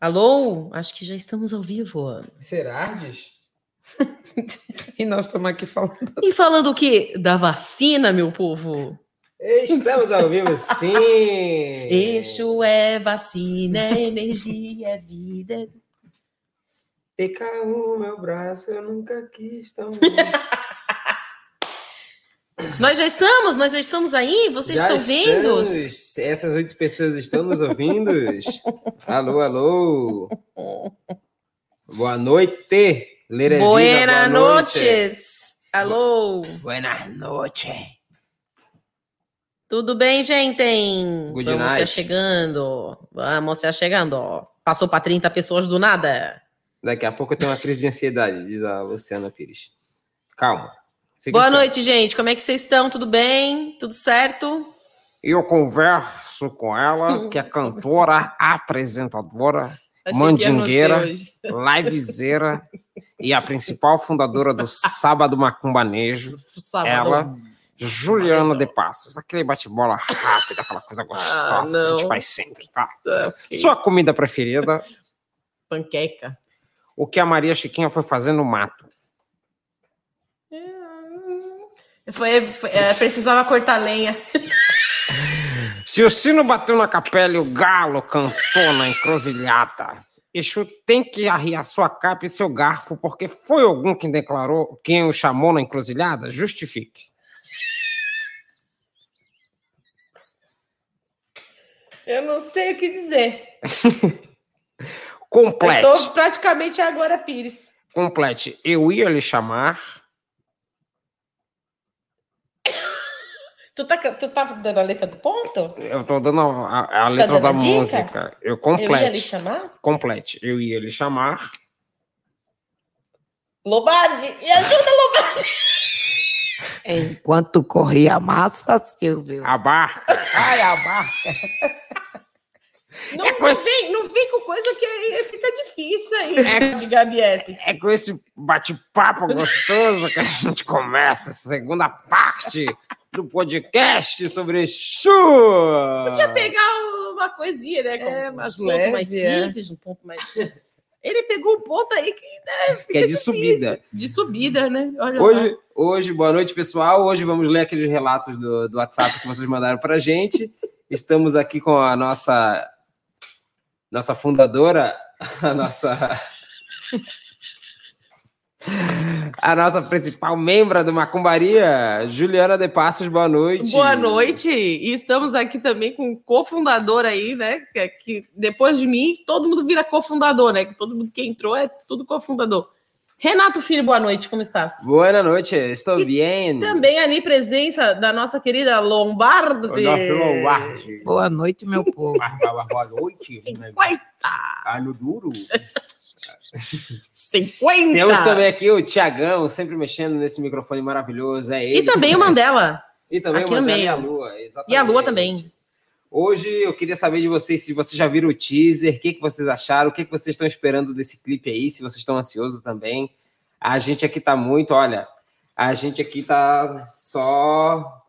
Alô? Acho que já estamos ao vivo. Serardes? e nós estamos aqui falando. E falando o quê? Da vacina, meu povo. Estamos ao vivo, sim! Eixo é vacina, é energia, é vida. PK1, meu braço, eu nunca quis tão Nós já estamos, nós já estamos aí, vocês Já estão vendo? estamos. Essas oito pessoas estão nos ouvindo? alô, alô! Boa noite! Vida, Buenas boa noite. noches. Alô? Buenas noches! Tudo bem, gente? Good Vamos se night. chegando. Vamos se chegando. Passou para 30 pessoas do nada. Daqui a pouco eu tenho uma crise de ansiedade, diz a Luciana Pires. Calma. Fica Boa assim. noite, gente. Como é que vocês estão? Tudo bem? Tudo certo? Eu converso com ela, que é cantora, apresentadora, Achei mandingueira, livezeira e a principal fundadora do Sábado Macumbanejo, Sábado. ela, Juliana de Passos. Aquele bate-bola rápido, aquela coisa gostosa que a gente faz sempre, tá? Tá, ok. Sua comida preferida, Panqueca. o que a Maria Chiquinha foi fazer no mato? Foi, foi- é, precisava cortar lenha. Se o sino bateu na capela e o galo cantou na encruzilhada, Exu tem que arriar sua capa e seu garfo, porque foi algum quem declarou, quem o chamou na encruzilhada? Justifique. Eu não sei o que dizer. Complete. Eu tô praticamente a Glória Pires. Complete. Eu ia lhe chamar. Tu tá, tu tá dando a letra do ponto? Eu tô dando a, a- a letra dando da música. Eu Eu ia lhe complete. chamar? Complete. Eu ia lhe chamar. Lobardi! Me ajuda, Lobardi! Enquanto corria a massa, Silvio. A barca. Ai, a barca. Não, É com não esse- vem, não vem com coisa que aí fica difícil aí, É- de Gabi Herpes. É com esse bate-papo gostoso que a gente começa a segunda parte do podcast sobre Exu. Podia pegar uma coisinha, né? É, mais um leve, mais é. simples, um ponto mais. Ele pegou um ponto aí que né, Que é de difícil. subida. De subida, né? Olha lá. Hoje, hoje, boa noite, pessoal. Hoje vamos ler aqueles relatos do, do WhatsApp que vocês mandaram para a gente. Estamos aqui com a nossa nossa fundadora, a nossa a nossa principal membra do Macumbaria, Juliana de Passos. Boa noite. Boa noite. E estamos aqui também com o cofundador aí, né? Que, é depois de mim, todo mundo vira cofundador, né? Que todo mundo que entrou é tudo cofundador. Renato Filho, boa noite, como estás? Boa noite, estou bem. Também ali presença da nossa querida Lombardi. Lombardi. Boa noite, meu povo. Boa noite. 50! Ano duro. 50! Temos também aqui o Tiagão, sempre mexendo nesse microfone maravilhoso. É ele. E também o Mandela. E também aqui o Mandela meio. e a Lua. Exatamente. E a Lua também. Hoje eu queria saber de vocês se vocês já viram o teaser, o que, que vocês acharam, o que, que vocês estão esperando desse clipe aí, se vocês estão ansiosos também. A gente aqui tá muito, olha, a gente aqui tá só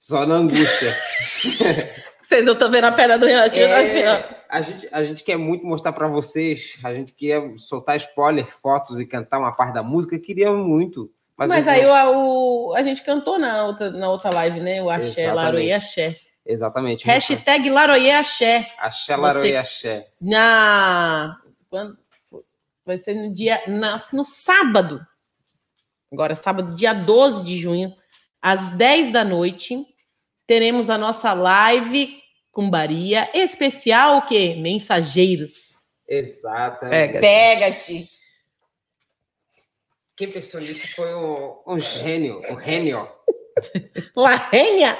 só na angústia. Vocês não estão vendo a perna do Renatinho É, assim, ó. a, gente, a gente quer muito mostrar para vocês, a gente quer soltar spoiler, fotos e cantar uma parte da música, queria muito. Mas, Mas, aí o, o- a gente cantou na outra, na outra live, né? O Axé, Exatamente. Laroie Axé. Exatamente. Hashtag Laroie Axé. Axé, Laroie, Você- Axé. Na... Quando... Vai ser no dia... Na... No sábado. Agora, sábado, dia 12 de junho, às 10 da noite, teremos a nossa live com Baria especial o quê? Mensageiros. Exatamente. Pega. Pega-te. Quem pensou nisso foi um, um gênio, um gênio. Larrenha,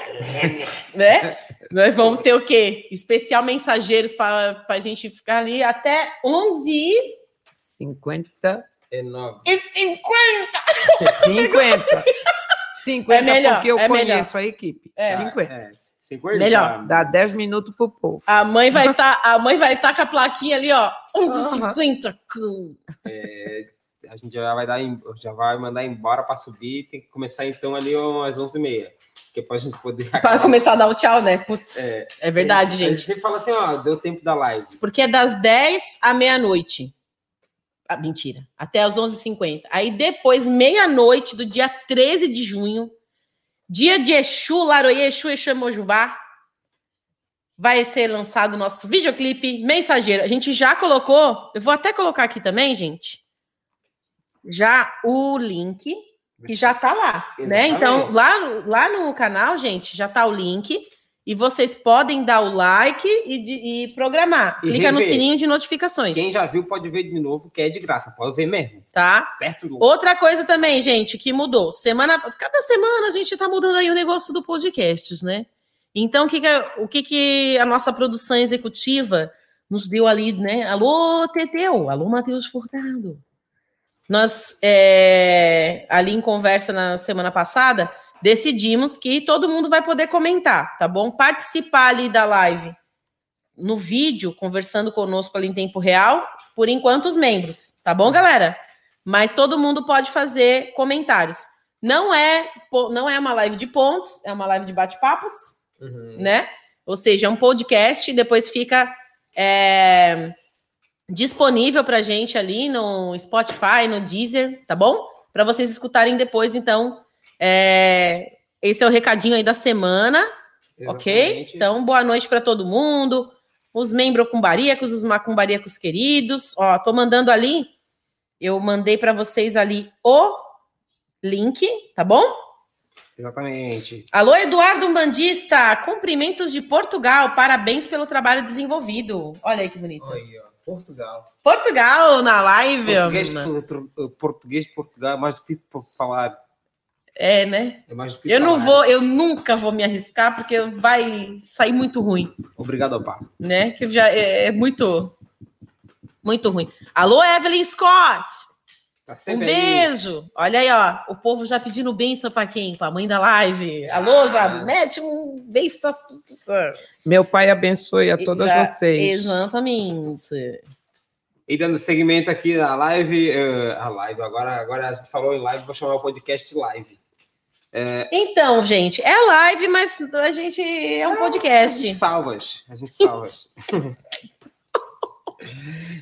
né? Nós vamos ter o quê? Especial mensageiros para a gente ficar ali até 11 50. Enorme. e 50. 50. 50 É melhor, porque eu é conheço melhor. a equipe. É. 50. É, 50. Melhor. Dá 10 minutos pro povo. A mãe vai estar, a mãe vai estar com a plaquinha ali, ó, 11h50. É, a gente já vai, dar, já vai mandar embora para subir, tem que começar então ali às 11h30. que é pra gente poder. Para começar a dar o tchau, né? Putz, É, é, verdade, a gente, A gente. gente sempre fala assim, ó, deu tempo da live. Porque é das 10 à meia-noite. Ah, mentira. Até às 11h50. Aí depois, meia-noite do dia 13 de junho, dia de Exu, Laroie, Exu, Exu Mojubá, vai ser lançado o nosso videoclipe Mensageiro. A gente já colocou, eu vou até colocar aqui também, gente, já o link, que já tá lá, né? Exatamente. Então, lá, no- lá no canal, gente, já tá o link. E vocês podem dar o like e, de- e programar. E Clica no rever. sininho de notificações. Quem já viu pode ver de novo, que é de graça. Pode ver mesmo. Tá? Perto do. Outra coisa também, gente, que mudou. Semana, cada semana a gente tá mudando aí o negócio do podcasts, né? Então, o que, que, o que, que a nossa produção executiva nos deu ali, né? Alô, Teteu! Alô, Matheus Furtado! Nós, é, ali em conversa na semana passada, decidimos que todo mundo vai poder comentar, tá bom? Participar ali da live no vídeo, conversando conosco ali em tempo real, por enquanto os membros, tá bom, galera? Mas todo mundo pode fazer comentários. Não é, não é uma live de pontos, é uma live de bate-papos, Uhum. né? Ou seja, é um podcast e depois fica é, disponível para gente ali no Spotify, no Deezer, tá bom? Para vocês escutarem depois, então. é, esse é o recadinho aí da semana, ok? Exatamente. Então, boa noite para todo mundo. Os membrocumbaríacos, os macumbaríacos queridos. Ó, tô mandando ali. Eu mandei para vocês ali o link, tá bom? Exatamente. Alô, Eduardo Bandista, cumprimentos de Portugal, parabéns pelo trabalho desenvolvido. Olha aí que bonito. Aí, ó. Portugal. Portugal na live. Português, tu- tu- português de Portugal é mais difícil para falar. É, né? É mais difícil Eu não falar. vou, eu nunca vou me arriscar porque vai sair muito ruim, Obrigado, Opá. né? Que já é, é muito, muito ruim. Alô, Evelyn Scott, Tá um sempre aí. beijo. Olha aí, ó, o povo já pedindo benção para quem? Para a mãe da live. Alô, já mete um benção. Meu pai abençoe a todas Já- vocês. Exatamente. E dando segmento aqui na live, eh, a live, agora, agora a gente falou em live, vou chamar o podcast live. Então, gente, é live, mas a gente é um A podcast. gente salvas, a gente salvas.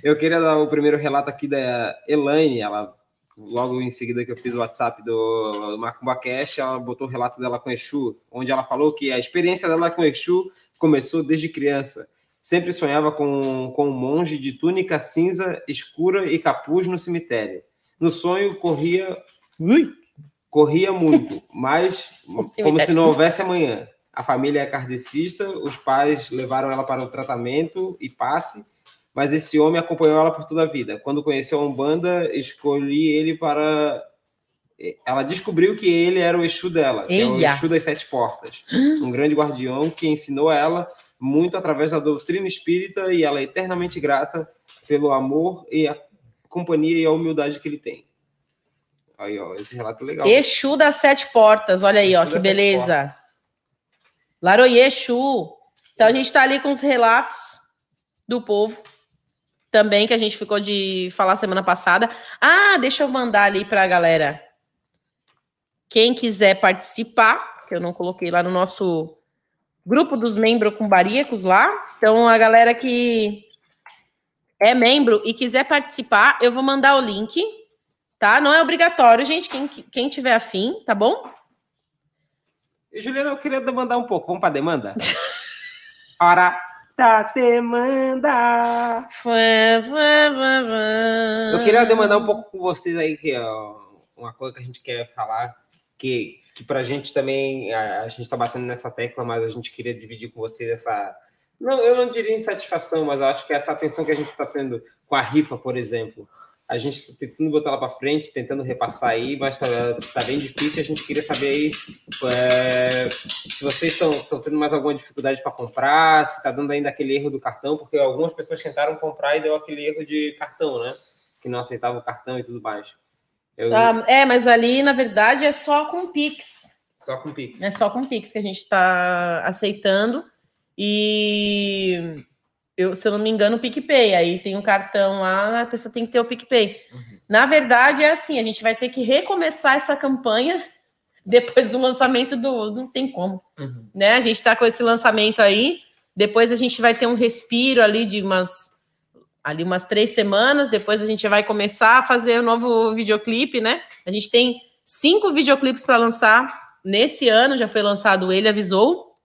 eu queria dar o primeiro relato aqui da Elaine, ela logo em seguida que eu fiz o WhatsApp do Macumba Cash, ela botou o relato dela com Exu, onde ela falou que a experiência dela com Exu começou desde criança. Sempre sonhava com, com um monge de túnica cinza escura e capuz no cemitério. No sonho corria Ui, corria muito, mas como se não houvesse amanhã. A família é kardecista, os pais levaram ela para o tratamento e passe, mas esse homem acompanhou ela por toda a vida. Quando conheceu a Umbanda, escolhi ele para. Ela descobriu que ele era o Exu dela, que é o. Exu das Sete Portas, um grande guardião que ensinou a ela muito através da doutrina espírita e ela é eternamente grata pelo amor e a companhia e a humildade que ele tem. Aí, ó, esse relato é legal. Exu das Sete Portas, olha aí, ó, Exu que das Sete beleza. Laroie Exu. Então a gente tá ali com os relatos do povo também que a gente ficou de falar semana passada. Ah, deixa eu mandar ali para a galera. Quem quiser participar, que eu não coloquei lá no nosso grupo dos membros cumbaríacos lá. Então a galera que é membro e quiser participar, eu vou mandar o link, tá? Não é obrigatório, gente, quem, quem tiver afim, tá bom? Juliana, eu queria demandar um pouco. Vamos para demanda? Hora da demanda. Eu queria demandar um pouco com vocês aí, que é uma coisa que a gente quer falar, que, que pra gente também, a, a gente tá batendo nessa tecla, mas a gente queria dividir com vocês essa. Não, eu não diria insatisfação, mas eu acho que essa atenção que a gente está tendo com a rifa, por exemplo. A gente está tentando botar ela para frente, tentando repassar aí, mas tá, tá bem difícil. A gente queria saber aí é, se vocês estão tendo mais alguma dificuldade para comprar, se está dando ainda aquele erro do cartão, porque algumas pessoas tentaram comprar e deu aquele erro de cartão, né? Que não aceitava o cartão e tudo mais. Eu, Tá, é, mas ali, na verdade, é só com Pix. Só com Pix. É só com Pix que a gente está aceitando. E eu, se eu não me engano, o PicPay. Aí tem um cartão lá, a pessoa tem que ter o PicPay. Uhum. Na verdade, é assim: a gente vai ter que recomeçar essa campanha depois do lançamento do. Não tem como. Uhum. Né? A gente está com esse lançamento aí. Depois a gente vai ter um respiro ali de umas. Ali umas três semanas, depois a gente vai começar a fazer o um novo videoclipe, né? A gente tem cinco videoclipes para lançar nesse ano, já foi lançado Ele Avisou.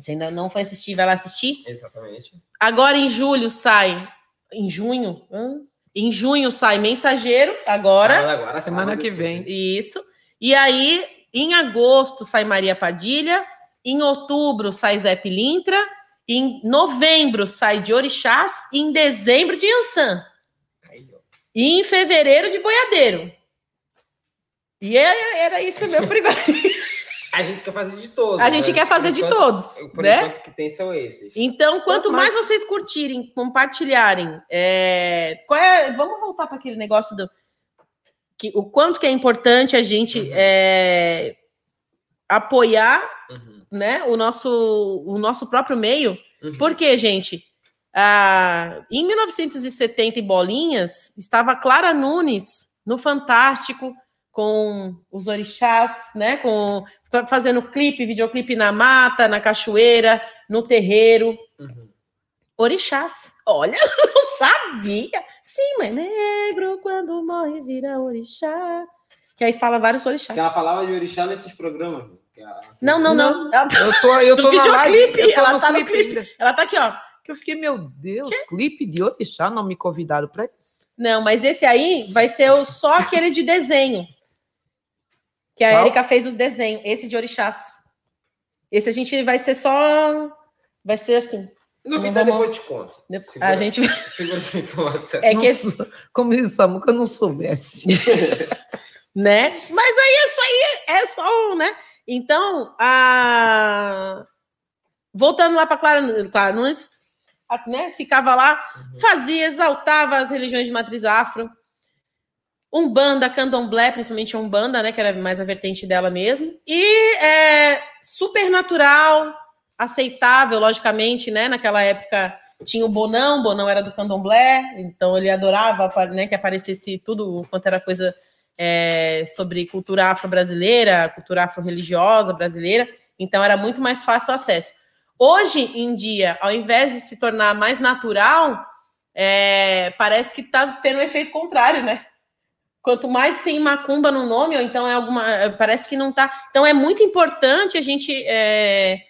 Se ainda não foi assistir, vai lá assistir. Exatamente. Agora em julho sai. Em junho? Hã? Em junho sai Mensageiro, agora. Sábado agora Semana que vem. Isso. E aí, em agosto, sai Maria Padilha. Em outubro, sai Zé Pilintra. Em novembro, sai de Orixás. E em dezembro, de ó. E em fevereiro, de Boiadeiro. E é- era isso meu por enquanto. A gente quer fazer de todos. A gente né? quer fazer Por de enquanto- todos, Por né? enquanto que tem são esses. Então, quanto mais mais- vocês curtirem, compartilharem, é, qual é- vamos voltar para aquele negócio do que o quanto que é importante a gente Uhum. é, apoiar, Uhum. né, o nosso o nosso próprio meio. Uhum. Porque, gente, ah, em 1970 e bolinhas estava Clara Nunes no Fantástico com os orixás, né, com fa- fazendo clipe, videoclipe na mata, na cachoeira, no terreiro. Uhum. Orixás. Olha, eu não sabia. Sim, mas negro quando morre vira orixá. Que aí fala vários orixás. Que ela falava de orixá nesses programas. que ela- Não, não, não. Ela tá, Eu tô, eu tô videoclipe, live, eu tô ela no tá no clipe. ela tá aqui, ó. Que eu fiquei, meu Deus, clipe de Orixá, não me convidaram para isso. Não, mas esse aí vai ser o, só aquele de desenho. Que a? Erika fez os desenhos. Esse de orixás. Esse a gente vai ser só. Vai ser assim. Duvida, Vamos- depois te conto. A Segura, gente. segura essa informação. É que esse, Como diz Samuca, eu não soubesse. né? Mas aí isso aí é só, um, né? Então, a... voltando lá para Clara, Clara Nunes, a- né? Ficava lá, fazia, exaltava as religiões de matriz afro. Umbanda, Candomblé, principalmente Umbanda, né? Que era mais a vertente dela mesmo. E é, super natural, aceitável, logicamente, né? Naquela época tinha o Bonão, o Bonão era do Candomblé, então ele adorava né, que aparecesse tudo quanto era coisa é, sobre cultura afro-brasileira, cultura afro-religiosa brasileira, então era muito mais fácil o acesso. Hoje em dia, ao invés de se tornar mais natural, é, parece que está tendo um efeito contrário, né? Quanto mais tem macumba no nome, ou então é alguma. Parece que não tá. Então é muito importante a gente é,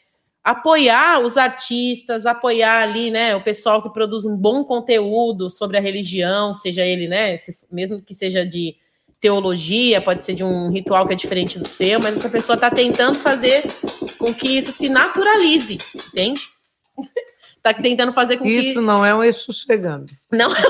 apoiar os artistas, apoiar ali, né, o pessoal que produz um bom conteúdo sobre a religião, seja ele, né, se- mesmo que seja de teologia, pode ser de um ritual que é diferente do seu, mas essa pessoa está tentando fazer com que isso se naturalize, entende? Está tentando fazer com que Isso não é um eixo chegando. não.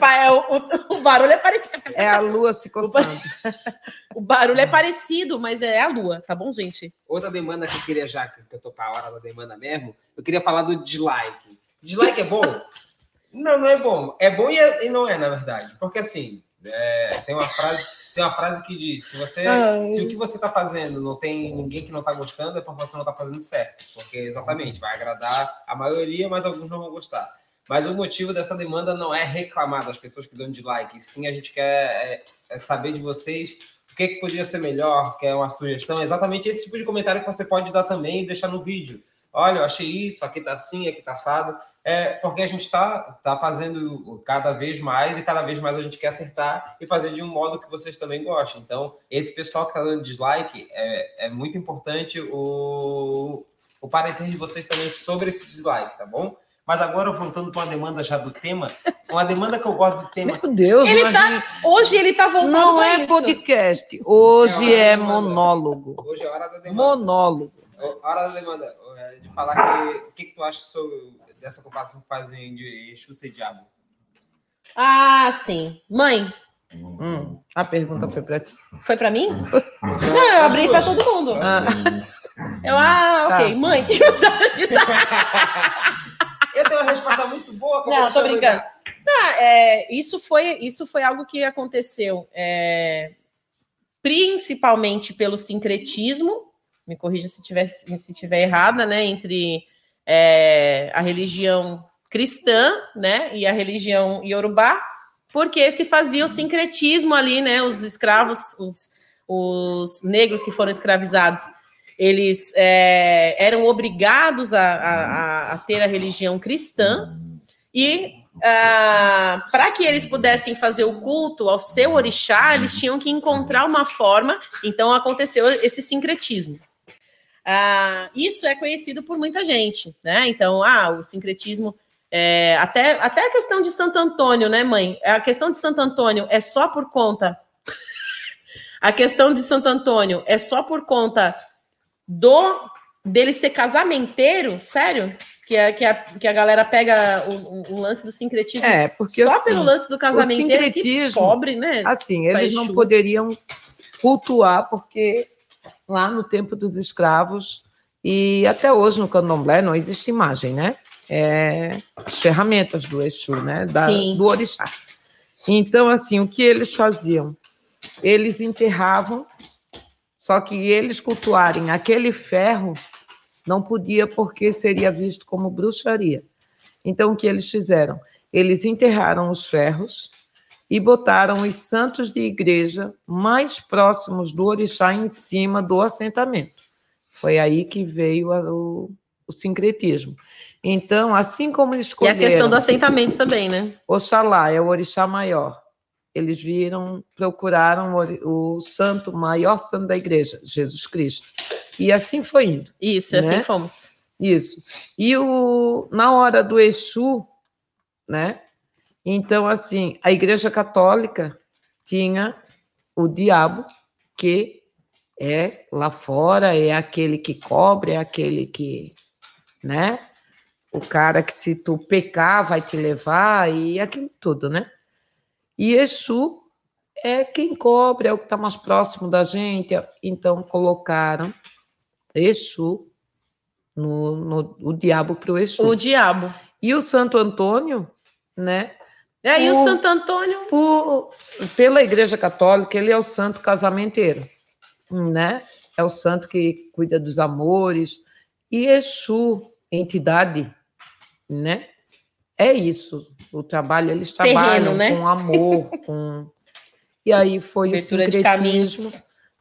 É, o, o- o barulho é parecido. É a lua se coçando. O barulho é parecido, mas é a lua, tá bom, gente? Outra demanda que eu queria, já que eu tô com a hora da demanda mesmo, eu queria falar do dislike. Dislike é bom? Não, não é bom. É bom e, é- e não é, na verdade. Porque assim, é, tem, uma frase, tem uma frase que diz: se você. Ai. Se o que você tá fazendo não tem ninguém que não tá gostando, é porque você não tá fazendo certo. Porque exatamente, vai agradar a maioria, mas alguns não vão gostar. Mas o motivo dessa demanda não é reclamar das pessoas que dão dislike, e sim a gente quer é, é saber de vocês o que, que poderia ser melhor, quer uma sugestão, é exatamente esse tipo de comentário que você pode dar também e deixar no vídeo. Olha, eu achei isso, aqui tá assim, aqui tá assado. É porque a gente está tá fazendo cada vez mais e cada vez mais a gente quer acertar e fazer de um modo que vocês também gostem. Então, esse pessoal que tá dando dislike, é, é muito importante o, o parecer de vocês também sobre esse dislike, tá bom? Mas agora, voltando para uma demanda já do tema, uma demanda que eu gosto do tema. Meu Deus, Ele imagina. Hoje ele tá voltando Não é isso. podcast, hoje É é monólogo. Hoje é hora da demanda. Monólogo. Hora da demanda, é, de falar que o que, que tu acha sobre dessa comparação que fazem de Xuxa e Diabo? Ah, sim. Mãe, Hum, a pergunta foi para ti. foi pra mim? Não, eu abri pra todo mundo. Ah, Eu, ah, ok. Tá. Mãe, o que você acha disso? Eu tenho uma resposta muito boa. como Não, tô chamo brincando. Não, é, isso, foi, isso foi algo que aconteceu é, principalmente pelo sincretismo, me corrija se tiver, se tiver errada, né? Entre é, a religião cristã né, e a religião iorubá, porque se fazia o sincretismo ali, né? Os escravos, os, os negros que foram escravizados, eles é, eram obrigados a, a, a, ter a religião cristã e ah, para que eles pudessem fazer o culto ao seu orixá, eles tinham que encontrar uma forma. Então aconteceu esse sincretismo. Ah, isso é conhecido por muita gente, né? Então, ah, o sincretismo é, até, até a questão de Santo Antônio, né, mãe? A questão de Santo Antônio é só por conta. a questão de Santo Antônio é só por conta do dele ser casamenteiro, sério? Que a, que a, que a galera pega o, o lance do sincretismo é, porque, só assim, pelo lance do casamenteiro, que pobre, né? Assim, eles não poderiam cultuar, porque lá no tempo dos escravos, e até hoje no candomblé não existe imagem, né? é, as ferramentas do Exu, né? Da, do orixá. Então, assim, o que eles faziam? Eles enterravam, só que eles cultuarem aquele ferro não podia porque seria visto como bruxaria. Então, o que eles fizeram? Eles enterraram os ferros e botaram os santos de igreja mais próximos do orixá em cima do assentamento. Foi aí que veio o, o sincretismo. Então, assim como eles escolheram... E a questão do assentamento também, né? Oxalá é o orixá maior. Eles viram, procuraram o, o santo, maior santo da igreja, Jesus Cristo. E assim foi indo. Isso, assim né? assim fomos. Isso. E o, na hora do Exu, né? Então, assim, a Igreja Católica tinha o diabo, que é lá fora, é aquele que cobre, é aquele que, né? o cara que se tu pecar vai te levar e aquilo tudo, né? E Exu é quem cobre, é o que está mais próximo da gente. Então colocaram Exu no, no o diabo para o Exu. O diabo. E o Santo Antônio, né? É, por, e o Santo Antônio? Por, pela Igreja Católica, ele é o santo casamenteiro, né? É o santo que cuida dos amores. E Exu, entidade né? É isso. O trabalho, eles Terreno, trabalham né? com amor, com. E aí foi Abertura o sincretismo.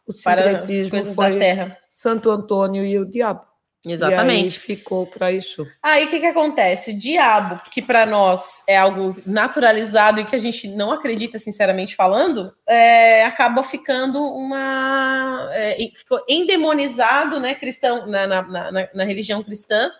o sincretismo as coisas da terra. Santo Antônio e o diabo. Exatamente. E aí ficou para isso. Aí o que, que acontece? O diabo, que para nós é algo naturalizado e que a gente não acredita, sinceramente falando, é, acaba ficando uma. É, ficou endemonizado, né, cristão, na, na, na, na religião cristã,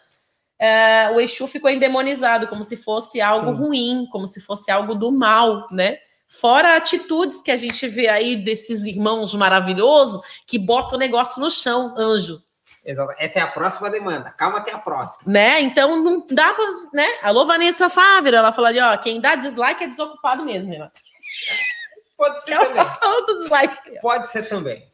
é, o Exu ficou endemonizado, como se fosse algo Sim. ruim, como se fosse algo do mal, né? Fora atitudes que a gente vê aí desses irmãos maravilhosos que botam o negócio no chão, anjo. Exato. Essa é a próxima demanda. Calma que é a próxima. Né? Então não dá para, né? Alô, Vanessa Fávera, ela falou ali, ó, quem dá dislike é desocupado mesmo, Renato. Pode ser ela também. Falou do dislike. Pode ser também.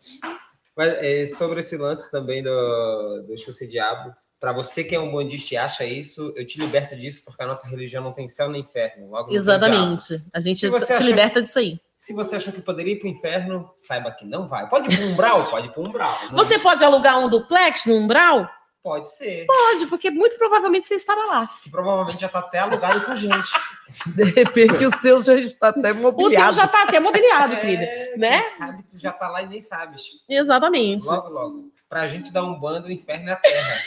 Mas é, sobre esse lance também do, do Xuxa Diabo, para você que é um bandista e acha isso, eu te liberto disso, porque a nossa religião não tem céu nem inferno. Exatamente. A gente te achou, liberta disso aí. Se você achou que poderia ir para o inferno, saiba que não vai. Pode ir para um umbral? Pode ir para um umbral. Você pode alugar um duplex no umbral? Pode ser. Pode, porque muito provavelmente você estará lá. Que provavelmente já está até alugado com gente. De repente o seu já está até mobiliado. O teu já está até mobiliado, é, querida. Né? Sabe tu já está lá e nem sabes. Exatamente. Logo, logo. Para a gente dar um bando, o inferno é a terra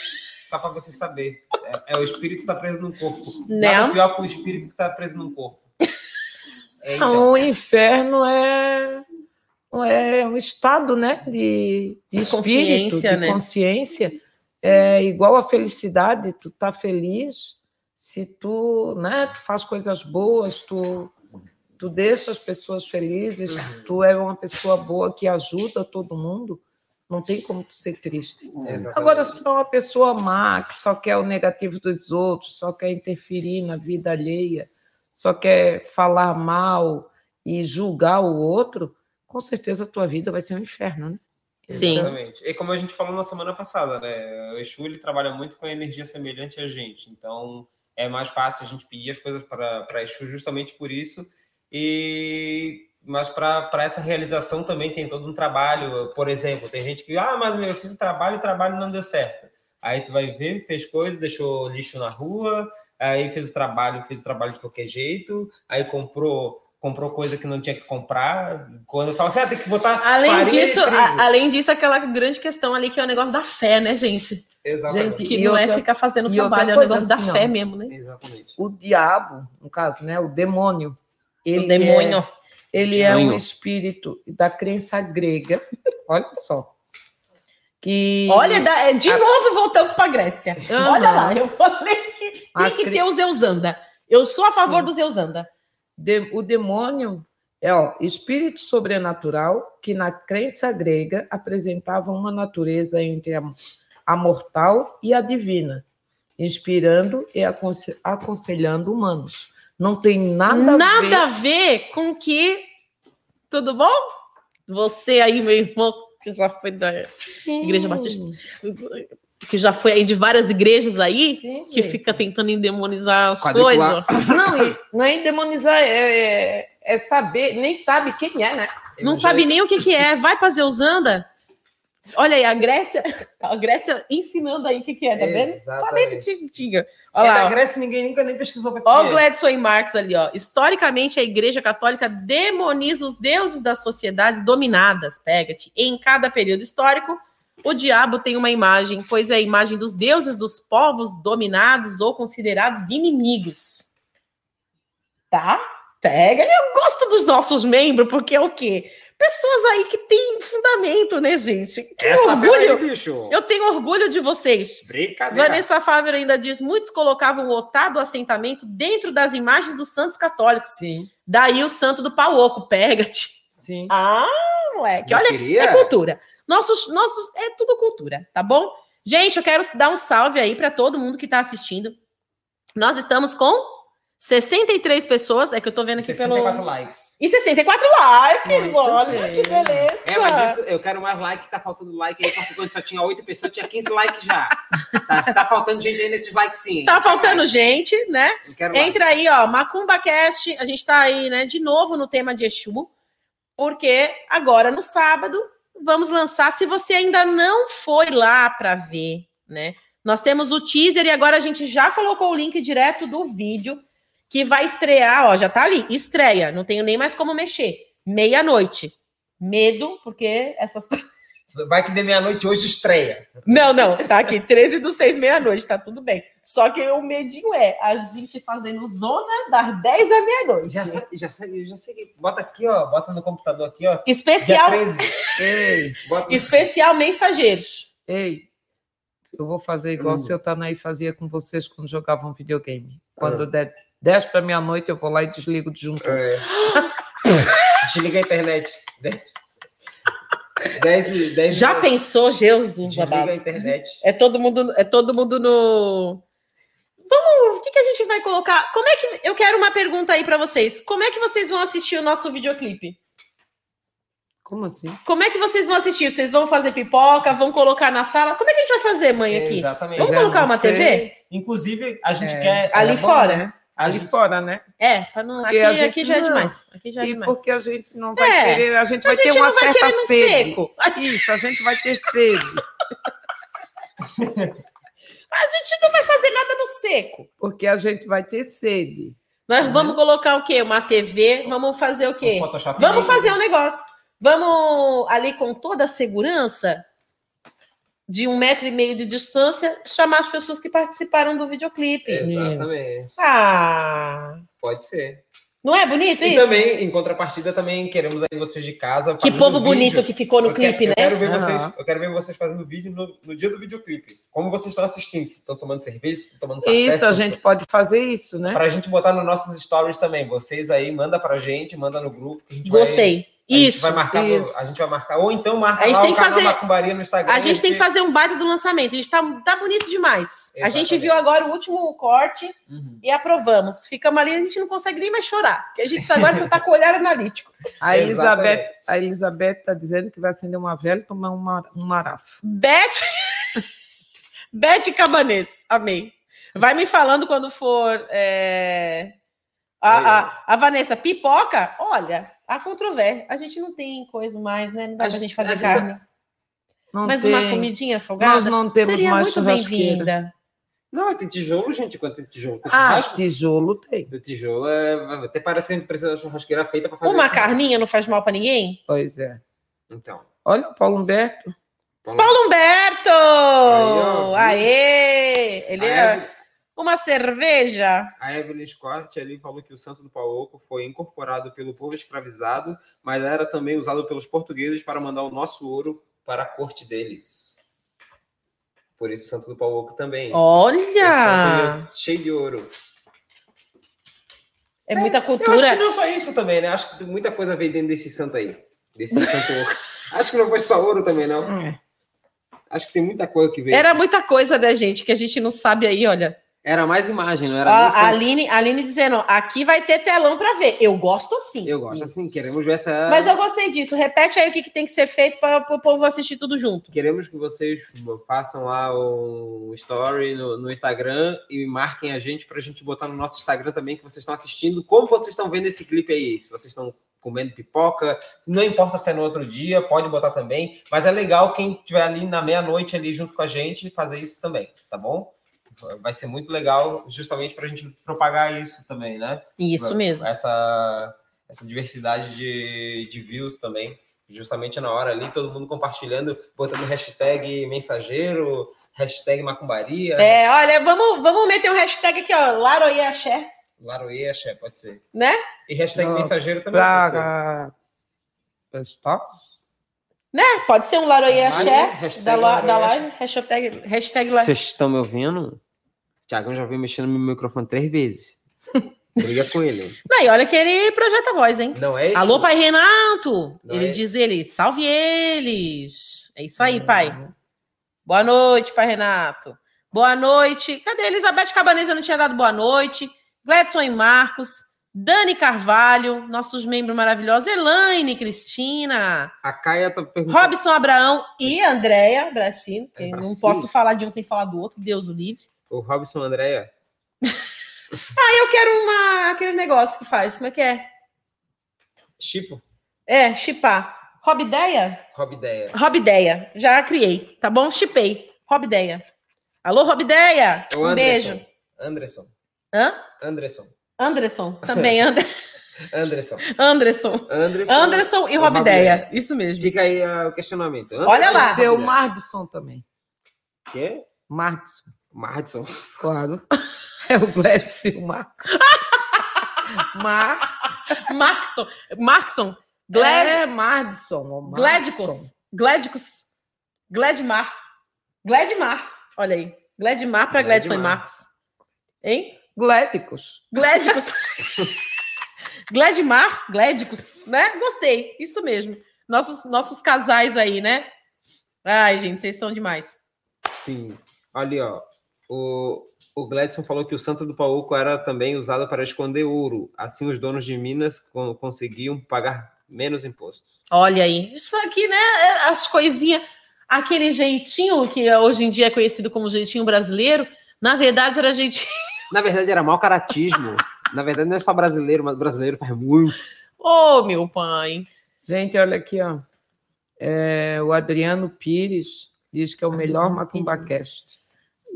só para você saber. É, é, o espírito está preso no corpo. Né? Nada pior que o espírito que está preso no corpo. É, então. O inferno é, é um estado né, de, de espírito, consciência, de né? consciência. É igual a felicidade, tu tá feliz se tu, né, tu faz coisas boas, tu, tu deixa as pessoas felizes, uhum. tu é uma pessoa boa que ajuda todo mundo. Não tem como tu ser triste. Exatamente. Agora, se tu é uma pessoa má, que só quer o negativo dos outros, só quer interferir na vida alheia, só quer falar mal e julgar o outro, com certeza a tua vida vai ser um inferno, né? Sim. Exatamente. E como a gente falou na semana passada, né? O Exu ele trabalha muito com energia semelhante a gente. Então, é mais fácil a gente pedir as coisas para Exu justamente por isso. E mas para essa realização também tem todo um trabalho. Por exemplo, tem gente que, ah, mas eu fiz o trabalho e o trabalho não deu certo. Aí tu vai ver, fez coisa, deixou lixo na rua, aí fez o trabalho, fez o trabalho de qualquer jeito, aí comprou comprou coisa que não tinha que comprar. Quando fala assim, ah, tem que botar. Além disso, a- além disso, aquela grande questão ali que é o negócio da fé, né, gente? Exatamente. Que E não é outra- ficar fazendo trabalho, é o negócio da assim, fé ó. mesmo, né? Exatamente. O diabo, no caso, né? O demônio. Ele o demônio. É, ele é um espírito da crença grega. Olha só. Que Olha, é, de A- novo voltando para a Grécia. Olha lá, eu falei que tem que ter o Zeusanda. Eu sou a favor Sim. do Zeusanda. de- o demônio é ó, espírito sobrenatural que na crença grega apresentava uma natureza entre a, a mortal e a divina, inspirando e aconse- aconselhando humanos. Não tem nada, a ver Nada a ver com que. Tudo bom? Você aí, meu irmão, que já foi da Igreja Batista, que já foi aí de várias igrejas aí, Sim, que gente. fica tentando endemonizar as Quadricular. coisas. Não, não é demonizar, é, é- é saber, nem sabe quem é, né? Não sabe nem o que, que é. Vai para Zeusanda. Olha aí, a Grécia, a Grécia ensinando aí o que, que é, tá vendo? Falei Exatamente. tinha. É Olha da lá, ó. Grécia ninguém nunca nem pesquisou pra Ó o é. Gladson e Marx ali, ó. Historicamente, a Igreja Católica demoniza os deuses das sociedades dominadas, pega-te. Em cada período histórico, o diabo tem uma imagem, pois é a imagem dos deuses dos povos dominados ou considerados de inimigos. Tá? Pega. Eu gosto dos nossos membros, porque é o quê? Pessoas aí que têm fundamento, né, gente? Que Essa orgulho. aí, bicho. Eu tenho orgulho de vocês. Brincadeira. Vanessa Fábio ainda diz: muitos colocavam o otá do assentamento dentro das imagens dos santos católicos. Sim, Daí o santo do pau oco, pega-te. sim. Ah, moleque, Eu olha, queria- é cultura. Nossos, nossos, é tudo cultura, tá bom? Gente, eu quero dar um salve aí para todo mundo que está assistindo. Nós estamos com 63 pessoas, é que eu tô vendo aqui 64 pelo. likes. E 64 likes, Muito olha bem. que beleza. É, mas isso, eu quero mais like, tá faltando like aí, porque quando só tinha 8 pessoas, tinha 15 likes já. Tá, tá faltando gente aí nesses likes sim. Tá faltando gente, né? Quero like. Entra aí, ó, Macumba Cast, a gente tá aí, né, de novo no tema de Exu, porque agora no sábado vamos lançar, se você ainda não foi lá para ver, né? Nós temos o teaser e agora a gente já colocou o link direto do vídeo que vai estrear, ó, já tá ali, estreia, não tenho nem mais como mexer. Meia-noite. Medo, porque essas coisas. Vai que de meia-noite hoje estreia. Não, não, tá aqui, 13 do 6, meia-noite, tá tudo bem. Só que o medinho é a gente fazendo zona das 10 à meia-noite. Já sei, já sei, já sei. Bota aqui, ó. Bota no computador aqui, ó. Dia Especial, 13. Ei, Bota especial mensageiros. ei. Eu vou fazer igual Hum. o seu Tanaí fazia com vocês quando jogavam videogame. Quando der 10 para meia-noite, eu vou lá e desligo o disjuntor. É. Desliga a internet. 10 e 10 Já pensou, Jesus Desliga a internet. É todo mundo, é todo mundo no. Vamos, o que, que a gente vai colocar? Como é que eu quero uma pergunta aí para vocês? Como é que vocês vão assistir o nosso videoclipe? Como assim? Como é que vocês vão assistir? Vocês vão fazer pipoca? Vão colocar na sala? Como é que a gente vai fazer, mãe, aqui? Exatamente. Vamos Já colocar uma sei. TV? Inclusive, a gente É. quer. Ali é bom, fora? né? Ali gente- fora, né? É, pra não, Porque aqui, gente aqui já é demais. Aqui já é e demais. porque a gente não vai É, querer, a gente A vai ter gente uma não vai certa querer no sede. seco. Isso, a gente vai ter sede. A gente não vai fazer nada no seco. Porque a gente vai ter sede. Nós Uhum. vamos colocar o quê? Uma TV? Vamos fazer o quê? Photoshop Vamos fazer um negócio. Vamos ali com toda a segurança, de um metro e meio de distância, chamar as pessoas que participaram do videoclipe. Exatamente. Ah, Pode ser. não é bonito E isso? também, em contrapartida, também queremos aí vocês de casa. que povo vídeo. bonito que ficou no Eu quero- clipe, eu né? Quero ver Aham. vocês, eu quero ver vocês fazendo vídeo no, no dia do videoclipe. Como vocês estão assistindo, se estão tomando cerveja, estão tomando café. Isso, a gente pode fazer isso, né? Pra gente botar nos nossos stories também. Vocês aí, manda pra gente, manda no grupo. Que a gente vai- Gostei. a gente Isso. vai marcar, isso. a gente vai marcar. Ou então marca A gente tem que fazer- Macumbaria no Instagram. A gente tem que fazer um baita do lançamento. A gente tá, tá bonito demais. A gente Exatamente. viu agora o último corte Uhum. e aprovamos. Ficamos ali, a gente não consegue nem mais chorar. Porque a gente agora só tá com o olhar analítico. A Exatamente. Elizabeth, a Elizabeth está dizendo que vai acender uma vela e tomar uma, um marafo. Beth. Beth Cabanês. Amei. Vai me falando quando for. é, A, a- a Vanessa, pipoca? Olha, a controvérsia. A gente não tem coisa mais, né? Não dá A pra gente- fazer a carne. Não Mas tem. uma comidinha salgada Nós não temos seria mais muito bem-vinda. Não, tem tijolo, gente. Quando tem tijolo, tem Ah, tijolo tem. O tijolo é. Até parece que a gente precisa de uma churrasqueira feita para fazer Uma isso. carninha não faz mal pra ninguém? Pois é. Então. Olha o Paulo Humberto. lá. Paulo Humberto! ó, viu? Aê! Ele é uma cerveja. A Evelyn Scott ali falou que o santo do Pauoco foi incorporado pelo povo escravizado, mas era também usado pelos portugueses para mandar o nosso ouro para a corte deles. Por isso, santo do Pauoco também. Olha! é cheio de ouro. É muita Eu acho que cultura. não só isso também, né? Acho que muita coisa veio dentro desse santo aí. Desse santo ouro. Acho que não foi só ouro também, não. É. Acho que tem muita coisa que veio. Era muita coisa da gente que a gente não sabe aí, olha. Era mais imagem, não era nem a. Aline, a Aline dizendo, aqui vai ter telão pra ver. Eu gosto assim. Eu gosto assim, queremos ver essa. Mas eu gostei disso. Repete aí o que, que tem que ser feito para o povo assistir tudo junto. Queremos que vocês façam lá um story no, no Instagram e marquem a gente para a gente botar no nosso Instagram também que vocês estão assistindo, como vocês estão vendo esse clipe aí. Se vocês estão comendo pipoca, não importa se é no outro dia, pode botar também. Mas é legal quem estiver ali na meia-noite ali junto com a gente fazer isso também, tá bom? Vai ser muito legal, justamente para a gente propagar isso também, né? Isso mesmo. Essa, essa diversidade de, de views também. Justamente na hora ali, todo mundo compartilhando, botando hashtag mensageiro, hashtag macumbaria, É, olha, vamos, vamos meter um hashtag aqui, ó. Laroie Axé, pode ser. né? E hashtag Não, mensageiro também pode ser. Pra. Né? Pode ser um Laroie Axé da, da live. Hashtag, hashtag Vocês estão me ouvindo? Tiagão já veio mexendo no meu microfone três vezes. Briga com ele. Não, e olha que ele projeta a voz, hein? Não é isso? Alô, pai Renato! Não ele é? diz ele, salve eles! É isso aí, Hum. pai. Boa noite, pai Renato. Boa noite. Cadê? Elizabeth Cabaneza não tinha dado boa noite. Gledson e Marcos. Dani Carvalho, nossos membros maravilhosos. Elaine, Cristina. A Caia tá perguntando. Robson Abraão e Andréia Bracino. É não posso falar de um sem falar do outro, Deus o livre. O Robson Andréia. Aí eu quero uma, aquele negócio que faz. Como é que é? Chipo. É, chipar. Robideia? Robideia. Robideia. Já criei, tá bom? Chipei. Robideia. Alô, Robideia? O Um Anderson. beijo. Anderson. Hã? Anderson. Anderson. Também. And... Anderson. Anderson. Anderson. Anderson e Robideia. Isso mesmo. Fica aí ah, o questionamento. Anderson Olha lá. Seu Robideia? Mardson também. Quê? Mardson, Mardson. claro. É o Glécio Marco. Mar... Maxon. Maxon. Gled... É Mardson. Glédicos. Glédicos. Gledmar. Gledmar. Olha aí. Gledmar para Gledson e. Marcos. Hein? Glédicos. Glédicos. Gledmar, Glédicos, né? Gostei, isso mesmo. Nossos, nossos casais aí, né? Ai, gente, vocês são demais. Sim. Olha, ó. O, o Gladson falou que o Santo do Pauco era também usado para esconder ouro. Assim, os donos de Minas con- conseguiam pagar menos impostos. Olha aí, isso aqui, né? é As coisinhas, aquele jeitinho que hoje em dia é conhecido como jeitinho brasileiro, na verdade era jeitinho. Na verdade, era mau caratismo. Na verdade, não é só brasileiro, mas brasileiro faz muito. Ô, meu pai. Gente, olha aqui, ó. É, o Adriano Pires diz que é o melhor MacumbaCast.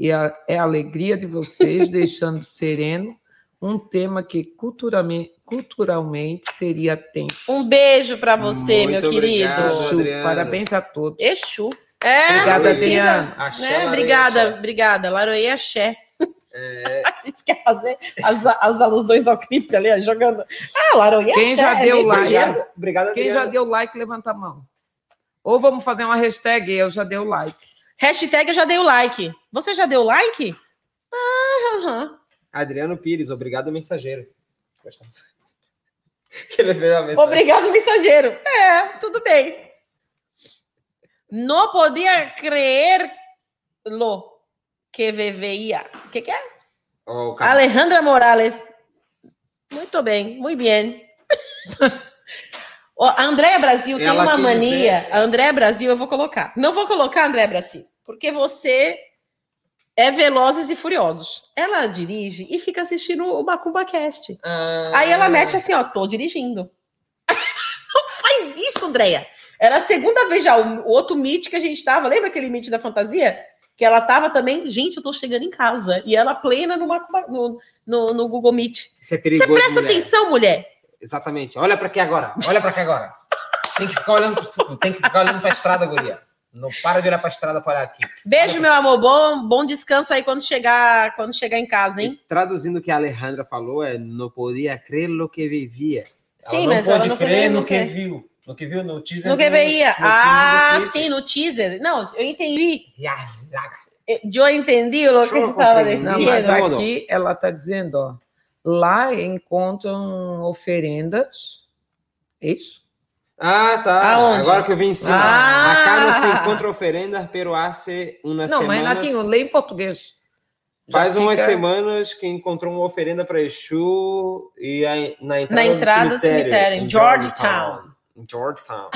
E a, é a alegria de vocês deixando sereno um tema que culturalmente, culturalmente seria tenso. Um beijo para você, Muito meu querido. obrigado. Exu, Adriano. parabéns a todos. Exu. É, Obrigada. Axé, né? Obrigada, axé. obrigada. Laroê Axé. É, A gente quer fazer as, as alusões ao clipe ali, ó, jogando. Ah, Laroê Quem Axé. já é deu bem like? obrigado, Quem já deu like, levanta a mão. Ou vamos fazer uma hashtag, eu já dei o like. Hashtag eu já dei o like. Você já deu like? Ah, aham. Adriano Pires, obrigado, mensageiro. Mensagem. Obrigado, mensageiro. É, tudo bem. Não podia crer lo que veía. O que, que é? Ó, o cara- Alejandra Morales. Muito bem, muito bem. A Andréa Brasil tem uma mania. dizer- A Andréa Brasil eu vou colocar. Não vou colocar a Andréa Brasil, porque você é Velozes e Furiosos. Ela dirige e fica assistindo o Macumba Cast. Ah, Aí ela mete assim, ó, tô dirigindo. Não faz isso, Andréia. Era a segunda vez já, o, outro meet que a gente tava, lembra aquele meet da fantasia? que ela tava também, gente, eu tô chegando em casa. E ela plena numa, no, no, no Google Meet. Isso é Você perigoso, presta mulher. atenção, mulher. Exatamente. Olha pra aqui agora. Olha pra aqui agora. Tem que ficar olhando pro, tem que ficar olhando pra estrada, guria. Não para de olhar pra estrada para aqui. Beijo, meu amor. Bom, bom descanso aí quando chegar, quando chegar em casa, hein? E traduzindo o que a Alejandra falou, é não podia crer no que vivia. Sim, ela não mas pode ela não crer no que quer. viu. No que viu no teaser. No que veia. Ah, sim, no teaser. Não, eu entendi. Ya. Eu entendi o que estava dizendo. aqui ela está dizendo, ó, lá encontram oferendas. É isso? Ah, tá. Aonde? Agora que eu vi em cima. Ah! Acá não se encontra oferendas, pero hace umas não, mas semanas... Renatinho, lê em português. Já Faz umas fica- semanas que encontrou uma oferenda para Exu e a- na entrada, Na entrada do do cemitério, cemitério, em Georgetown. Em Georgetown.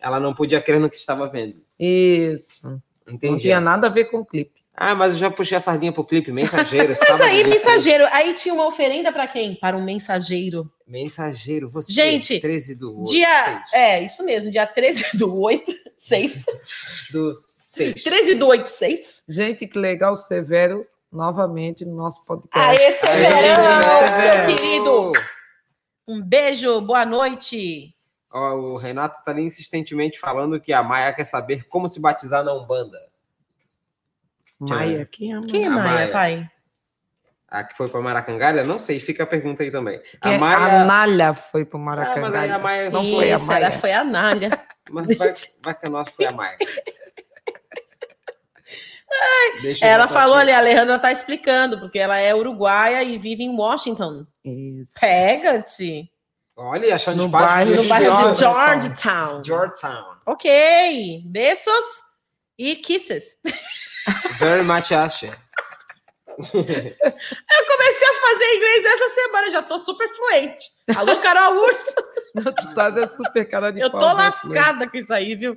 Ela não podia crer no que estava vendo. Isso. Não Entendi. tinha nada a ver com o clipe. Ah, mas eu já puxei a sardinha pro clipe, mensageiro. Mas aí, mensageiro, aí tinha uma oferenda para quem? Para um mensageiro. Mensageiro, você. Gente, 13 do 8. Dia. É, isso mesmo, dia 13 do 8, 6. Do 6. 13 do 8, 6. Gente, que legal, Severo, novamente no nosso podcast. Aê, Severão, Severo. seu querido. Um beijo, boa noite. Ó, o Renato está ali insistentemente falando que a Maia quer saber como se batizar na Umbanda. Maia, quem é? Quem é Maia, Maia. pai? A que foi para Maracangalha? Não sei, fica a pergunta aí também. A Maia. A Nália foi para o Ah, mas aí a Maia Não não foi a Isso, Maia. ela foi a Nália. Mas vai, vai que a nossa foi a Maia. Ela falou aqui. ali, a Alejandra tá explicando, porque ela é uruguaia e vive em Washington. Isso. Pega-te. Olha, achando No bairro No de bairro de Georgetown. Georgetown. Georgetown. Ok. Beijos e kisses. Very much Asha. Eu comecei a fazer inglês essa semana, já tô super fluente. Alô, Carol Urso. Tu tá dando super cara de Eu pau, tô né, lascada com isso aí, viu?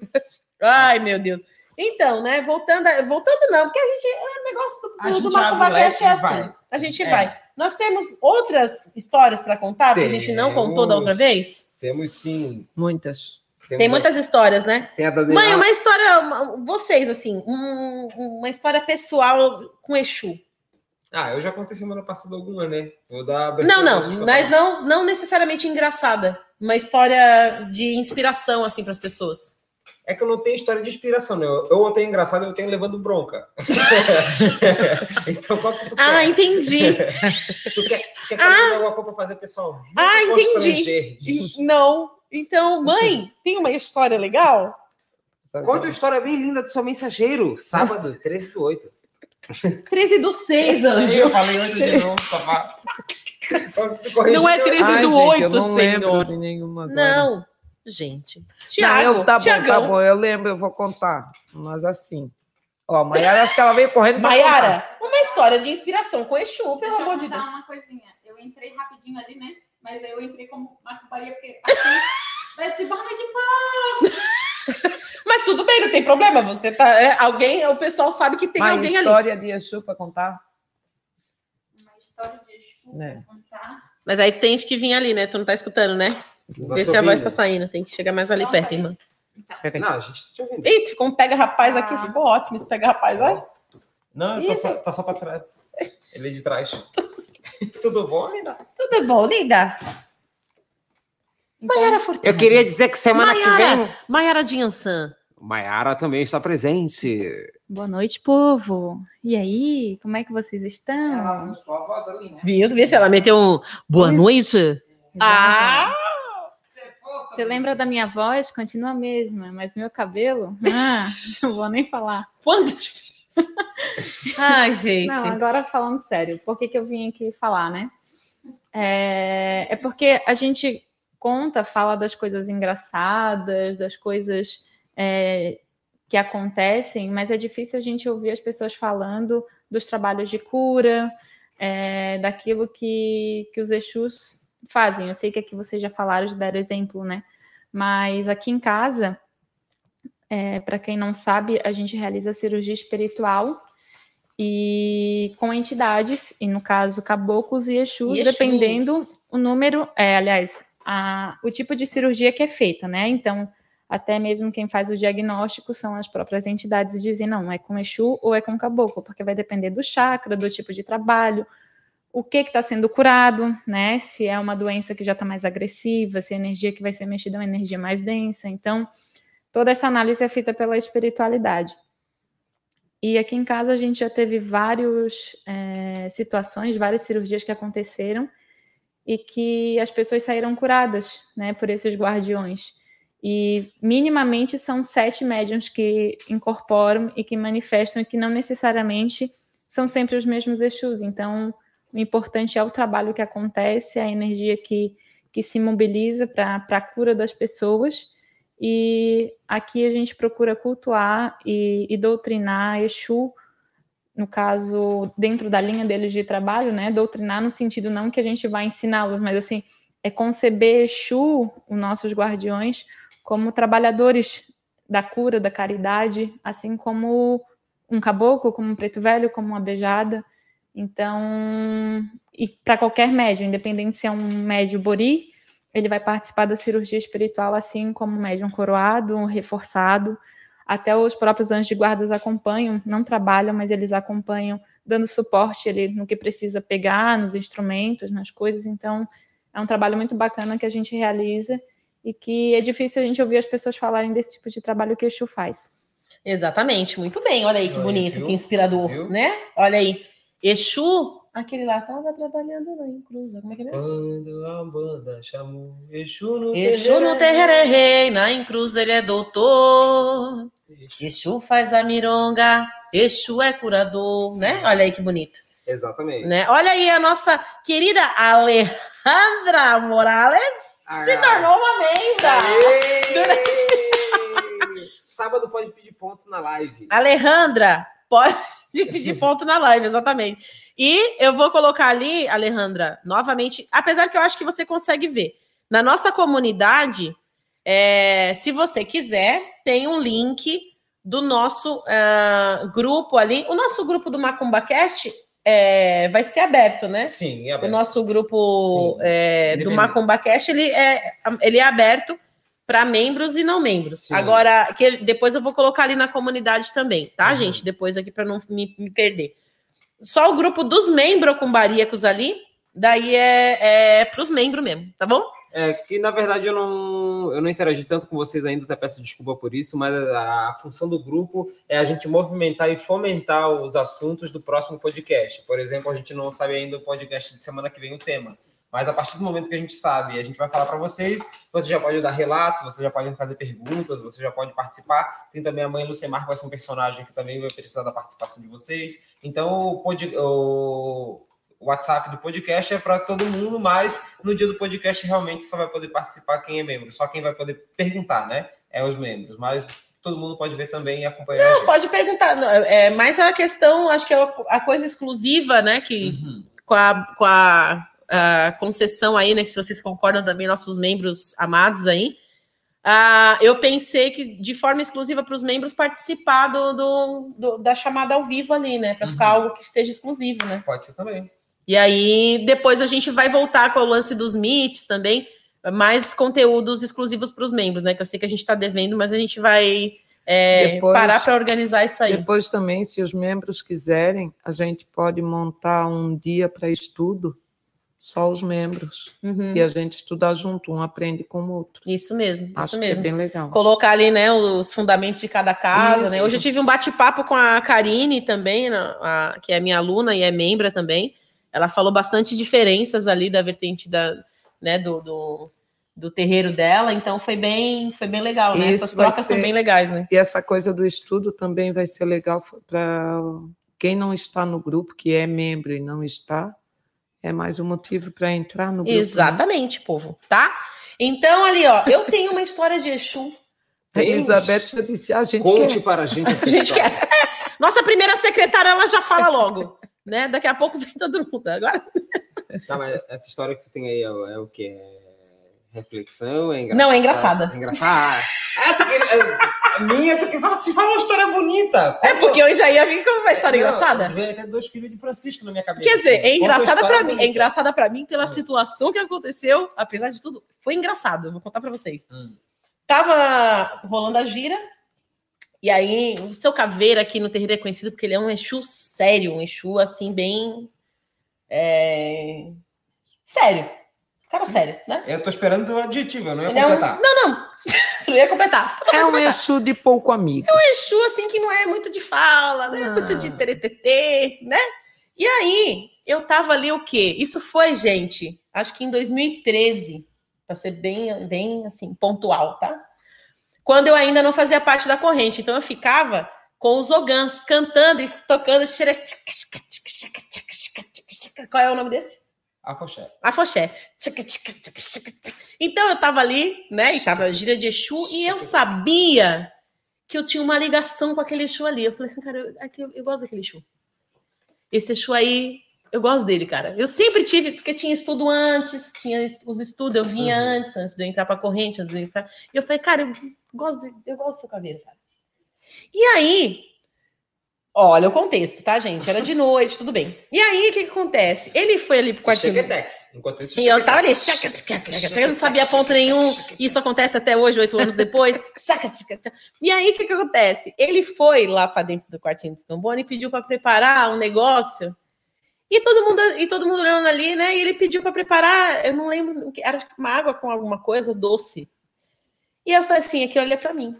Ai, meu Deus. Então, né, voltando, a- voltando não, porque a gente, é negócio do, A do, gente do Macumba o é assim. vai. A gente É. vai. Nós temos outras histórias para contar, porque a gente não contou da outra Temos. vez? Temos sim. Muitas. Temos Tem a- muitas histórias, né? Tem a da Mãe, uma história, vocês, assim, um- uma história pessoal com Exu. Ah, eu já contei semana passada alguma, né? Vou dar Não, não, mas não, não necessariamente engraçada. Uma história de inspiração, assim, para as pessoas. É que eu não tenho história de inspiração, né? Eu, eu tenho engraçado, eu tenho levando bronca. então, qual que tu Ah, quer? entendi. Tu quer, tu quer leve alguma coisa pra fazer, pessoal? Ah, entendi. Não. Então, mãe, tem uma história legal? Conta uma história bem linda do seu mensageiro. Sábado, 13 do 8. 13 do 6, Eu anjo. falei oito de novo, pra... Não é 13 Ai, do gente, 8, eu não lembro senhor. de nenhuma agora. Não, gente. Não, Tiago, eu, tá bom, tá bom, eu lembro, eu vou contar. Mas assim. Ó, a Maiara, acho que ela veio correndo. pra Maiara, uma história de inspiração com Exu, pelo Deixa eu amor de contar Deus. uma coisinha. Eu entrei rapidinho ali, né? Mas aí eu entrei como macumbaria, porque assim, vai dizer boa noite, Mas tudo bem, não tem problema. Você tá. é, alguém, o pessoal sabe que tem Mas alguém ali. história de Exu para contar? uma história de Exu Né. pra contar. Mas aí tem que vir ali, né? Tu não tá escutando, né? Vê se a voz tá saindo. Tem que chegar mais ali Não, perto, tá irmã. Então, Não, a gente tá te ouvindo. Ih, ficou um pega-rapaz aqui, Ah. ficou ótimo esse pega-rapaz, olha. Não, Isso. só, tá só pra trás. Ele é de trás. Tudo bom, linda? Tudo bom, linda? Maiara Fortuna. Eu queria dizer que semana que vem. Maiara Dinhan-san. Maiara também está presente. Boa noite, povo. E aí, como é que vocês estão? mostrou a voz ali, né? Viu? Tu viu se ela meteu um boa noite? Ah! Você lembra da minha voz? Continua a mesma, mas meu cabelo? Ah, não vou nem falar. Quanta diferença. Ai, gente. Não, agora falando sério, por que, que eu vim aqui falar, né? É, é porque a gente conta, fala das coisas engraçadas, das coisas é, que acontecem, mas é difícil a gente ouvir as pessoas falando dos trabalhos de cura, é, daquilo que, que os Exus fazem. Eu sei que aqui vocês já falaram, já deram exemplo, né? Mas aqui em casa, para quem não sabe, a gente realiza cirurgia espiritual e com entidades, e no caso caboclos e exus, E Exus. dependendo o número, é, aliás, a, o tipo de cirurgia que é feita, né? Então, até mesmo quem faz o diagnóstico são as próprias entidades e dizem, não, é com Exu ou é com Caboclo, porque vai depender do chakra, do tipo de trabalho, o que está sendo curado, né? Se é uma doença que já está mais agressiva, se a energia que vai ser mexida é uma energia mais densa. Então, toda essa análise é feita pela espiritualidade. E aqui em casa a gente já teve várias é, situações, várias cirurgias que aconteceram e que as pessoas saíram curadas, né, por esses guardiões. E minimamente são sete médiums que incorporam e que manifestam e que não necessariamente são sempre os mesmos Exus. Então, o importante é o trabalho que acontece, a energia que, que se mobiliza para a cura das pessoas. E aqui a gente procura cultuar e, e doutrinar Exu, no caso, dentro da linha deles de trabalho, né? Doutrinar no sentido não que a gente vai ensiná-los, mas assim, é conceber Exu, os nossos guardiões, como trabalhadores da cura, da caridade, assim como um caboclo, como um preto velho, como uma beijada. Então, e para qualquer médium, independente se é um médio bori, ele vai participar da cirurgia espiritual, assim como um médium coroado, reforçado. Até os próprios anjos de guardas acompanham, não trabalham, mas eles acompanham, dando suporte ali no que precisa pegar, nos instrumentos, nas coisas. Então, é um trabalho muito bacana que a gente realiza e que é difícil a gente ouvir as pessoas falarem desse tipo de trabalho que o Exu faz. Exatamente, muito bem. Olha aí que bonito, que inspirador, Viu? né? Olha aí. Exu, aquele lá tava trabalhando lá em Cruz. Como é que é? Quando a banda chamou Exu no Exu no terreiro é rei, na em Cruz ele é doutor. Exu. Exu faz a mironga, Exu é curador, né? Olha aí que bonito, Exatamente. né? Olha aí a nossa querida Alejandra Morales Ah, se tornou uma membra. Aê! Sábado pode pedir ponto na live. Alejandra, pode pedir ponto na live, exatamente. E eu vou colocar ali, Alejandra, novamente, apesar que eu acho que você consegue ver. Na nossa comunidade, é, se você quiser, tem um link do nosso ah, grupo ali. O nosso grupo do MacumbaCast é, vai ser aberto, né? Sim, é O aberto. nosso grupo é, do Independente. Macumba Cash, ele é, ele é aberto para membros e não membros. Sim. Agora, que depois eu vou colocar ali na comunidade também, tá, Uhum. gente? Depois aqui para não me, me perder. Só o grupo dos membros cumbaríacos ali, daí é, é para os membros mesmo, tá bom? É que, na verdade, eu não, eu não interagi tanto com vocês ainda, até peço desculpa por isso, mas a, a função do grupo é a gente movimentar e fomentar os assuntos do próximo podcast. Por exemplo, a gente não sabe ainda o podcast de semana que vem o tema. Mas a partir do momento que a gente sabe, a gente vai falar para vocês, você já pode dar relatos, você já pode fazer perguntas, você já pode participar. Tem também a mãe Lucemar, que vai ser um personagem que também vai precisar da participação de vocês. Então, o, WhatsApp do podcast é para todo mundo, mas no dia do podcast realmente só vai poder participar quem é membro, só quem vai poder perguntar, né? É os membros, mas todo mundo pode ver também e acompanhar. Não, pode perguntar. não, É mais a questão, acho que é a coisa exclusiva, né? Que Uhum. com a, com a, a concessão aí, né? Que se vocês concordam também, nossos membros amados aí. ah, eu pensei que de forma exclusiva para os membros participar do, do- do- da chamada ao vivo ali, né? Para ficar Uhum. algo que seja exclusivo, né? Pode ser também. E aí depois a gente vai voltar com o lance dos meets também, mais conteúdos exclusivos para os membros, né? Que eu sei que a gente está devendo, mas a gente vai é, Depois- parar para organizar isso aí. Depois também, se os membros quiserem, a gente pode montar um dia para estudo, só os membros. Uhum. E a gente estudar junto, um aprende com o outro. Isso mesmo, Acho isso que mesmo. é bem legal. Colocar ali, né, os fundamentos de cada casa, Isso. né? Hoje eu tive um bate-papo com a Karine também, a- que é minha aluna e é membra também. Ela falou bastante diferenças ali da vertente da, né, do, do, do terreiro dela, então foi bem, foi bem legal, né? Isso Essas trocas são ser- bem legais, né? E essa coisa do estudo também vai ser legal para quem não está no grupo, que é membro e não está, é mais um motivo para entrar no grupo. né? Exatamente, povo, tá? Então, ali, ó, eu tenho uma história de Exu. A Elizabeth já disse, "Ah, a gente Conte quer. para a gente essa A gente quer. Nossa primeira secretária, ela já fala logo, né? Daqui a pouco vem todo mundo. Agora Tá, mas essa história que você tem aí é, o- é o quê? É reflexão? É engraçada? Não, é engraçada. É engraçada. Ah, tu queria, é, a minha, tu queria, fala assim, fala uma história bonita. É porque eu já ia vir com uma história Não, engraçada. Veio até dois filhos de Francisco na minha cabeça. Quer dizer, assim. é uma engraçada pra mim. É engraçada para mim pela Hum. situação que aconteceu, apesar de tudo. Foi engraçado, eu vou contar pra vocês. Hum. tava rolando a gira, e aí o seu caveira aqui no terreiro é conhecido porque ele é um Exu sério, um Exu assim, bem. é, Sério. Cara sério, né? Eu tô esperando o adjetivo, eu não ia Ele é um- completar. Não, não. Tu não ia completar. Não É um completar. Exu de pouco amigo. Exu, assim, que não é muito de fala, não é muito de teretetê, né? E aí, eu tava ali o quê? Isso foi, gente, acho que em 2013, para ser bem, bem, assim, pontual, tá? Quando eu ainda não fazia parte da corrente. Então, eu ficava com os ogãs, cantando e tocando. Qual é o nome desse? Afoxé. Afoxé. Então eu tava ali, né? E tava gira de Exu, e eu sabia que eu tinha uma ligação com aquele Exu ali. Eu falei assim, cara, eu, aqui eu, eu gosto daquele Exu. Esse Exu aí, eu gosto dele, cara. Eu sempre tive, porque tinha estudo antes, tinha os estudos, eu vinha Uhum. antes, antes de eu entrar pra corrente, antes de eu entrar. E eu falei, cara, eu gosto, de- eu gosto do seu caveiro, cara. E aí, olha o contexto, tá, gente? Era de noite, tudo bem. E aí, o que, que acontece? Ele foi ali pro quartinho. Enquanto isso, E eu tava ali, chaca, tchaca, tchaca, tchaca, eu não sabia ponto nenhum. Isso acontece até hoje, oito anos depois. Chaca, tchaca, tchaca. E aí, o que, que acontece? Ele foi lá para dentro do quartinho do Scambone e pediu para preparar um negócio. E todo mundo e todo mundo olhando ali, né? E ele pediu para preparar, eu não lembro, era tipo uma água com alguma coisa doce. E eu falei assim, aquilo ali é para mim.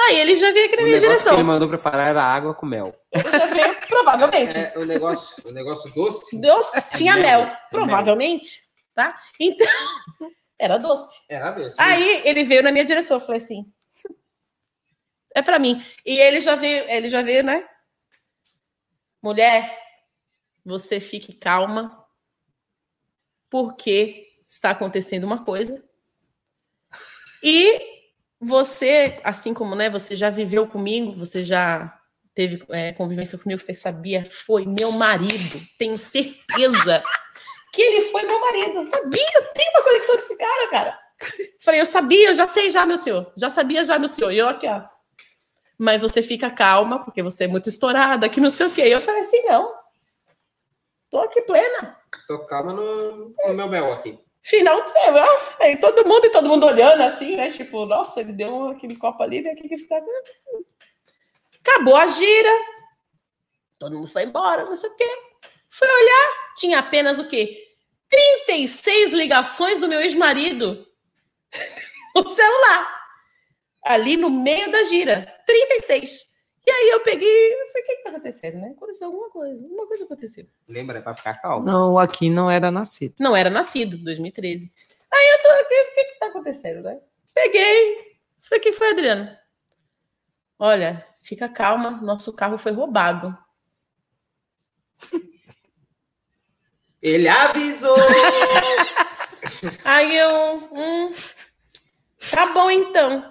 Aí ele já veio aqui na O minha negócio que direção. ele mandou preparar era água com mel. Ele já veio, provavelmente. É, o negócio, o negócio doce Deus tinha Mel. mel, provavelmente, tá? Então, era doce. era doce. Aí ele veio na minha direção, eu falei assim, é pra mim. E ele já veio, ele já veio, né? Mulher, você fique calma, porque está acontecendo uma coisa. E você, assim como, né, você já viveu comigo, você já teve é, convivência comigo, você sabia, foi meu marido. Tenho certeza que ele foi meu marido. Eu sabia, eu tenho uma conexão com esse cara, cara. Falei, eu sabia, eu já sei já, meu senhor. Já sabia já, meu senhor. E eu aqui, ó. Mas você fica calma, porque você é muito estourada, que não sei o quê. E eu falei assim, não. Tô aqui plena. Tô calma no, no meu mel aqui. Final, é, aí todo mundo e todo mundo olhando assim, né? Tipo, nossa, ele deu aquele copo ali, né? Que que fica... Acabou a gira. Todo mundo foi embora, não sei o quê. Fui olhar, tinha apenas o quê? 36 ligações do meu ex-marido no celular. Ali no meio da gira. 36. E aí eu peguei e falei, o que que tá acontecendo, né? Aconteceu alguma coisa. Alguma coisa aconteceu. Lembra? É pra ficar calmo. Não, aqui não era nascido. Não era nascido, 2013. Aí eu tô, o que, o que que tá acontecendo, né? Peguei. Falei, o que foi, Adriano? Olha, fica calma, nosso carro foi roubado. Ele avisou! Aí eu, hum, tá bom então.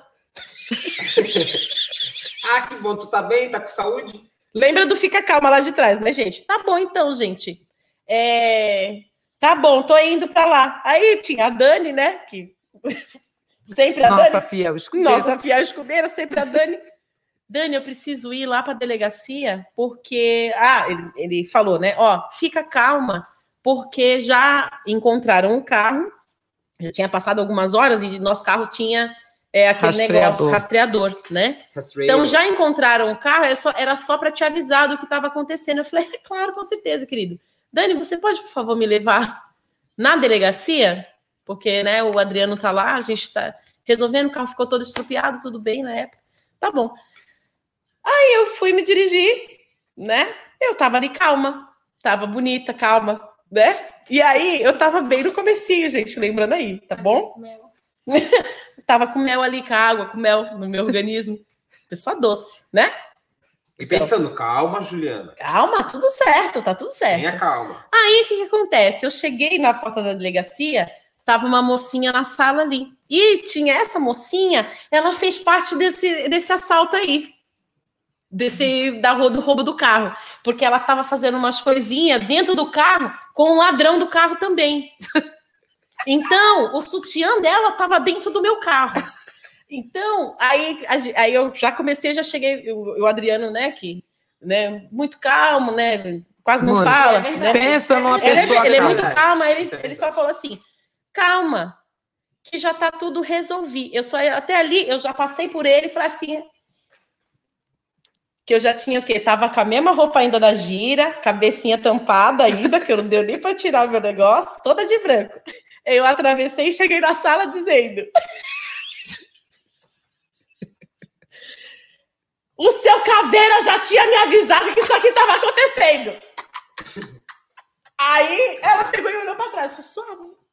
ah, que bom, tu tá bem? Tá com saúde? Lembra do fica calma lá de trás, né, gente? Tá bom então, gente. É, tá bom, tô indo pra lá. Aí tinha a Dani, né? Que sempre a Nossa Dani. fiel escudeira. Nossa fiel escudeira, sempre a Dani. Dani, eu preciso ir lá para a delegacia, porque. Ah, ele, ele falou, né? Ó, fica calma, porque já encontraram um carro. Já tinha passado algumas horas e nosso carro tinha é, aquele Rastreador. negócio, rastreador, né? Então já encontraram o carro, é só- era só para te avisar do que estava acontecendo. Eu falei, é claro, com certeza, querido. Dani, você pode, por favor, me levar na delegacia? Porque né, o Adriano tá lá, a gente está resolvendo, o carro ficou todo estropiado, tudo bem na época. Tá bom. Aí eu fui me dirigir, né? Eu tava ali calma, tava bonita, calma, né? E aí eu tava bem no comecinho, gente, lembrando aí, tá bom? Mel. Tava com mel ali, com água, com mel no meu organismo. Pessoa doce, né? E pensando, calma, Juliana. Calma, tudo certo, tá tudo certo. Tenha calma. Aí o que, que acontece? Eu cheguei na porta da delegacia, tava uma mocinha na sala ali. E tinha essa mocinha, ela fez parte desse, desse assalto aí. Desse da, do roubo do carro. Porque ela tava fazendo umas coisinhas dentro do carro com o ladrão do carro também. Então, o sutiã dela tava dentro do meu carro. Então, aí, aí eu já comecei, já cheguei, o, o Adriano, né, que, né, muito calmo, né, quase não Mano, fala, é né, Pensa numa ele, pessoa é, ele é calma. muito calmo, ele, é ele só falou assim: calma, que já tá tudo resolvido. Eu só até ali, eu já passei por ele e falei assim, que eu já tinha o quê? Tava com a mesma roupa ainda da gira, cabecinha tampada ainda, que eu não deu nem para tirar o meu negócio, toda de branco. Eu atravessei e cheguei na sala dizendo: O seu caveira já tinha me avisado que isso aqui estava acontecendo. Aí ela pegou e olhou para trás, suave.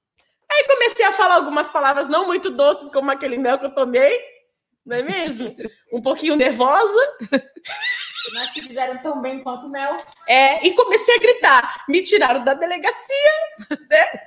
Aí comecei a falar algumas palavras não muito doces, como aquele mel que eu tomei, não é mesmo? Um pouquinho nervosa. Mas que fizeram tão bem quanto o Mel. É, e comecei a gritar. Me tiraram da delegacia, né?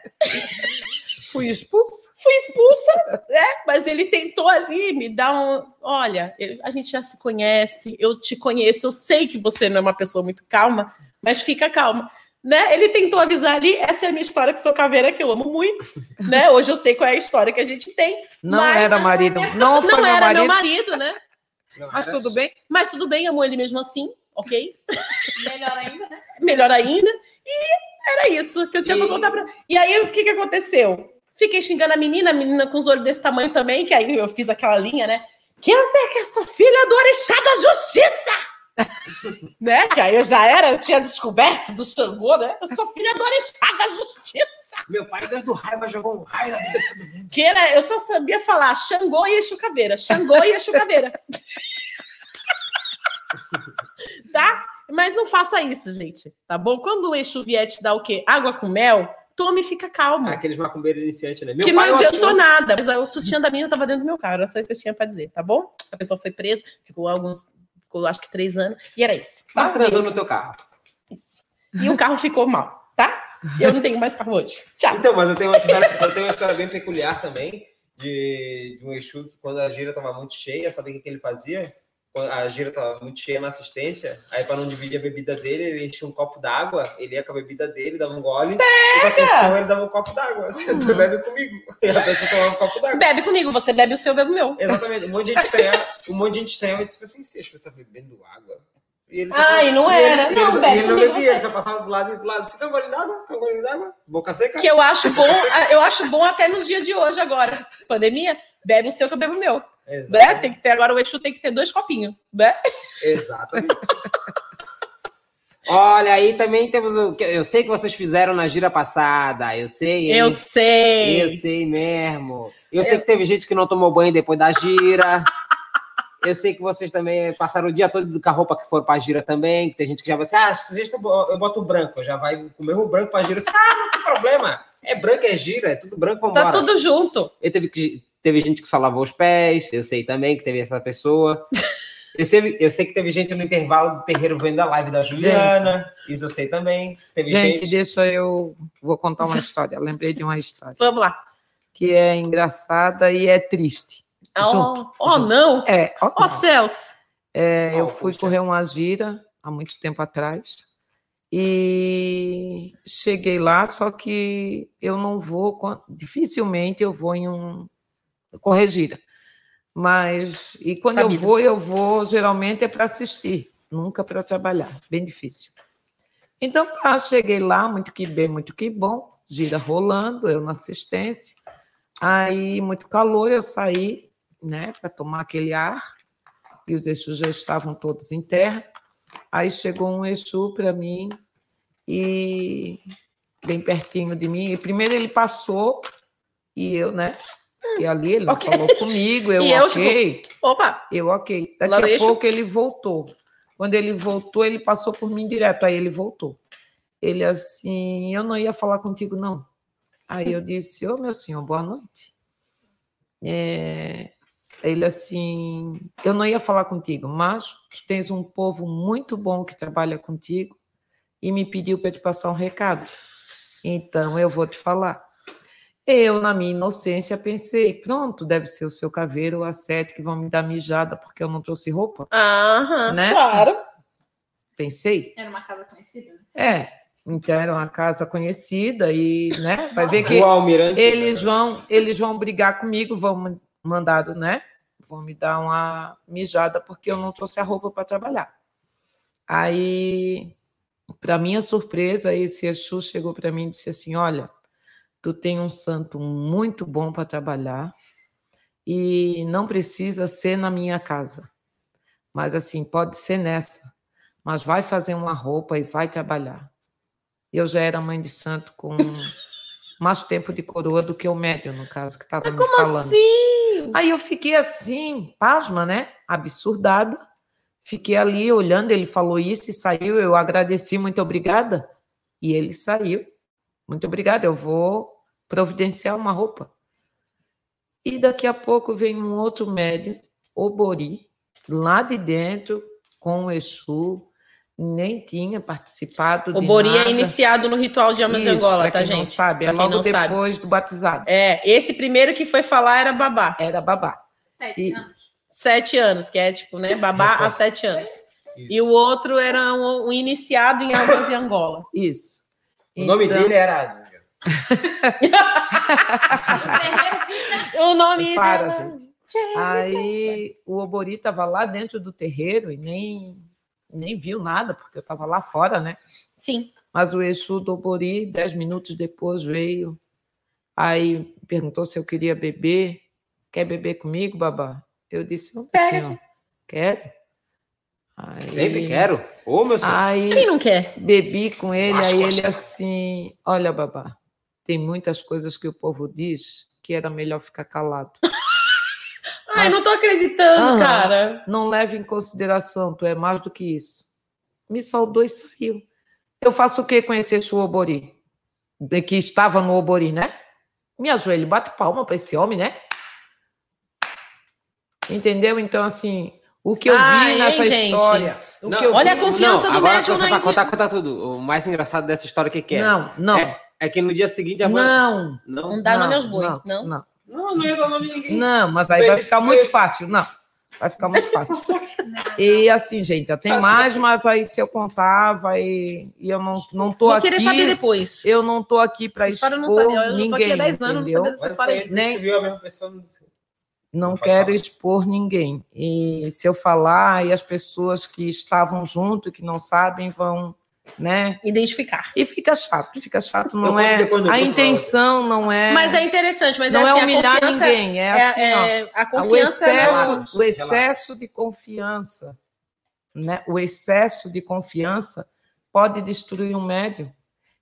Fui expulsa. Fui expulsa, né? Mas ele tentou ali me dar um. Olha, a gente já se conhece, eu te conheço, eu sei que você não é uma pessoa muito calma, mas fica calma. Né? Ele tentou avisar ali, essa é a minha história com o seu caveira, que eu amo muito. Né? Hoje eu sei qual é a história que a gente tem. Não Mas- era marido. Não foi Não meu era marido. meu marido, né? Não, Mas tudo bem. Mas tudo bem, amo ele mesmo assim, ok? Melhor ainda, né? melhor ainda. E era isso que eu tinha E- pra contar pra. E aí, o que, que aconteceu? Fiquei xingando a menina, a menina com os olhos desse tamanho também, que aí eu fiz aquela linha, né? Quem é que é essa filha do Orixá da Justiça? né? Que aí eu já era, eu tinha descoberto do Xangô, né? Eu sou filha do Orixá da Justiça. Meu pai, Deus do raio, mas jogou um raio. Que era, eu só sabia falar Xangô e Exu Caveira. Xangô e Exu Caveira. tá? Mas não faça isso, gente. Tá bom? Quando o Exu vier te dar o quê? Água com mel, tome e fica calmo. Aqueles macumbeiros iniciantes, né? Meu que não adiantou acho- nada. Mas o sutiã da menina tava dentro do meu carro. Era só isso que eu tinha pra dizer, tá bom? A pessoa foi presa, ficou alguns, ficou acho que três anos, e era isso. Tá Tá? transando no teu carro. Isso. E o carro ficou mal, Eu não tenho mais carro hoje. Tchau. Então, mas eu tenho uma história, eu tenho uma história bem peculiar também de, de um Exu que quando a gira estava muito cheia, sabe o que, que ele fazia? Quando a gira estava muito cheia na assistência, aí para não dividir a bebida dele, ele enchia um copo d'água, ele ia com a bebida dele, dava um gole, e pra pessoa ele dava um copo d'água. Você tu bebe comigo. E a pessoa tomava um copo d'água. Bebe comigo, você bebe o seu, eu bebo o meu. Exatamente. Um monte de gente estranhava, um monte de gente estranhava e disse assim, esse Exu tá bebendo água. E ele Ai, não ele- era. e Não, ele, e ele não bebia, ele só passava do lado e do lado. Você quer um golinho d'água? Quer um golinho d'água? Boca seca? Que eu acho bom, eu acho bom até nos dias de hoje agora. Pandemia, bebe o seu que eu bebo o meu. Né? Tem que ter agora o Exu tem que ter dois copinhos, né? Exatamente. Olha, aí também temos o. que Eu sei que vocês fizeram na gira passada. Eu sei. hein? Eu sei. Eu sei mesmo. Eu, sei que teve gente que não tomou banho depois da gira. Eu sei que vocês também passaram o dia todo com a roupa que foram pra gira também. Que tem gente que já vai assim: ah, sexta eu boto branco. Já vai com o mesmo branco pra gira. Eu disse, ah, não tem problema. É branco, é gira, é tudo branco, vambora. Tá tudo junto. E teve, que, teve gente que só lavou os pés, eu sei também que teve essa pessoa. Eu sei, eu sei que teve gente no intervalo do terreiro vendo a live da Juliana, isso eu sei também. Teve Gente, gente. deixa eu. Vou contar uma história. Lembrei de uma história Vamos lá. que é engraçada e é triste. Oh, Junto, oh, junto. não. É, ó, Ó céus. é, eu Oh, fui puxa. correr uma gira há muito tempo atrás e cheguei lá, só que eu não vou, dificilmente eu vou em um correr gira. Mas, e quando eu vou, eu vou geralmente é para assistir, nunca para trabalhar, bem difícil. Então, tá, cheguei lá, muito que bem, muito que bom, gira rolando, eu na assistência. Aí, muito calor, eu saí, né, para tomar aquele ar, e os Exus já estavam todos em terra. Aí chegou um Exu para mim, e bem pertinho de mim. E primeiro ele passou, e eu, né, e ali ele não Ok. falou comigo, eu, eu, ok. Opa. Eu, ok. Daqui a pouco ele voltou. Quando ele voltou, ele passou por mim direto. Aí ele voltou. Ele assim, eu não ia falar contigo, não. Aí eu disse, ô meu senhor, boa noite. É, Ele assim, eu não ia falar contigo, mas tu tens um povo muito bom que trabalha contigo e me pediu para te passar um recado. Então eu vou te falar. Eu, na minha inocência, pensei, pronto, deve ser o seu caveiro ou a sete que vão me dar mijada porque eu não trouxe roupa. Aham, Né? claro. Pensei. Era uma casa conhecida? né? É, então era uma casa conhecida e, né, vai ver que O Almirante. eles vão, eles vão brigar comigo, vão me mandar, né? Vão me dar uma mijada porque eu não trouxe a roupa para trabalhar. Aí, para minha surpresa, esse Exu chegou para mim e disse assim: Olha, tu tem um santo muito bom para trabalhar e não precisa ser na minha casa. Mas assim, pode ser nessa. Mas vai fazer uma roupa e vai trabalhar. Eu já era mãe de santo com mais tempo de coroa do que o médio, no caso, que estava me Como falando. assim? Aí eu fiquei assim, pasma, né? Absurdada. Fiquei ali olhando, ele falou isso e saiu. Eu agradeci, muito obrigada. E ele saiu. Muito obrigada, eu vou providenciar uma roupa. E daqui a pouco vem um outro médium, o Bori, lá de dentro, com o Exu, nem tinha participado O de Bori nada. é iniciado no ritual de Amas Isso, Angola, tá, quem gente? não sabe, é Pra quem logo não sabe. depois do batizado. É, esse primeiro que foi falar era babá. Era babá. Sete E- anos. Sete anos, que é tipo, né? Babá há sete anos. E o outro era um, um iniciado em Almas e Angola. Isso. O nome Então, dele era. O terreiro fica O nome Para, dela. gente. Aí o Obori estava lá dentro do terreiro e nem, nem viu nada, porque eu estava lá fora, né? Sim. Mas o Exu do Obori, dez minutos depois, veio. Aí perguntou se eu queria beber. Quer beber comigo, babá? Eu disse, não, Pega, senhor. Quero. Aí, Sempre quero. Ô, meu senhor. Aí Quem não quer? bebi com ele, Mas aí ele assim, olha, babá, tem muitas coisas que o povo diz que era melhor ficar calado. Ai, não tô acreditando, cara. Não leve em consideração, tu é mais do que isso. Me saudou e saiu. Eu faço o que com esse Exu Obori? De que estava no Obori, né? Me ajoelho, bate palma para esse homem, né? Entendeu? Então, assim, o que eu Ai, vi nessa hein, história. O Não, que eu olha a vi- confiança do agora médium você na indi- contar, contar tudo. O mais engraçado dessa história, o que, que é? Não, não, É, é que no dia seguinte a mãe. não. Não, Não dá não, nome aos boi, não, não? não. Não, não ia dar nome de ninguém. Não, mas aí vai ficar muito fácil. Não, vai ficar muito fácil. E assim, gente, já tem mais, mas aí se eu contar, vai. E eu não, não tô Vou aqui. querer saber depois. Eu não tô aqui para história eu expor não sabia. Eu já tô ninguém, aqui há 10 anos, não entendeu? sabia dessa história. Nem- viu a mesma pessoa. Não sei. Não quero falar. expor ninguém. E se eu falar, e as pessoas que estavam junto, que não sabem, vão, né? Identificar. E fica chato, fica chato, não conto é. A intenção não é. Mas é interessante, mas não é, é assim, humilhar a confiança, ninguém, é, é- assim, ó. é- a o confiança excesso, não- Relaxa, o excesso de confiança, né? O excesso de confiança pode destruir um médium.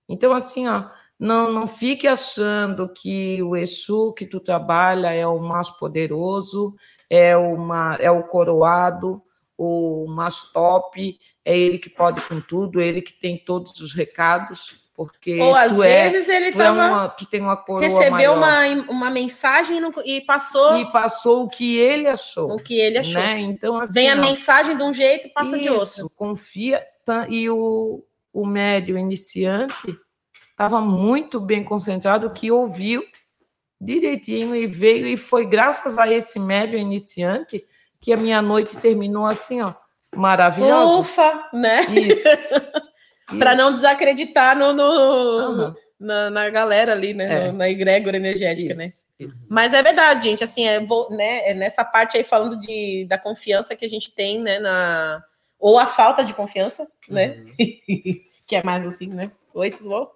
Então, assim, ó, não, não fique achando que o Exu que tu trabalha é o mais poderoso, é o, ma- é o coroado, o mais top, é ele que pode com tudo, é ele que tem todos os recados, porque Ou às é, vezes ele tu, é tava, uma, tu tem uma coroa recebeu maior. uma, uma mensagem e não- e passou e passou o que ele achou. o que ele achou. Né? Então, assim, Vem a ó, mensagem de um jeito e passa de isso, outro. confia. tá, E o, o médio iniciante estava muito bem concentrado, que ouviu direitinho e veio, e foi graças a esse médio iniciante que a minha noite terminou assim, ó, maravilhosa. Ufa, né? Isso. Para não desacreditar no, no- na, na galera ali, né? É. No- na egrégora energética, isso, né? isso. Mas é verdade, gente. Assim, é, vou- né, é nessa parte aí falando de, da confiança que a gente tem, né? Na, ou a falta de confiança, né? que é mais assim, né? Oi, tudo bom?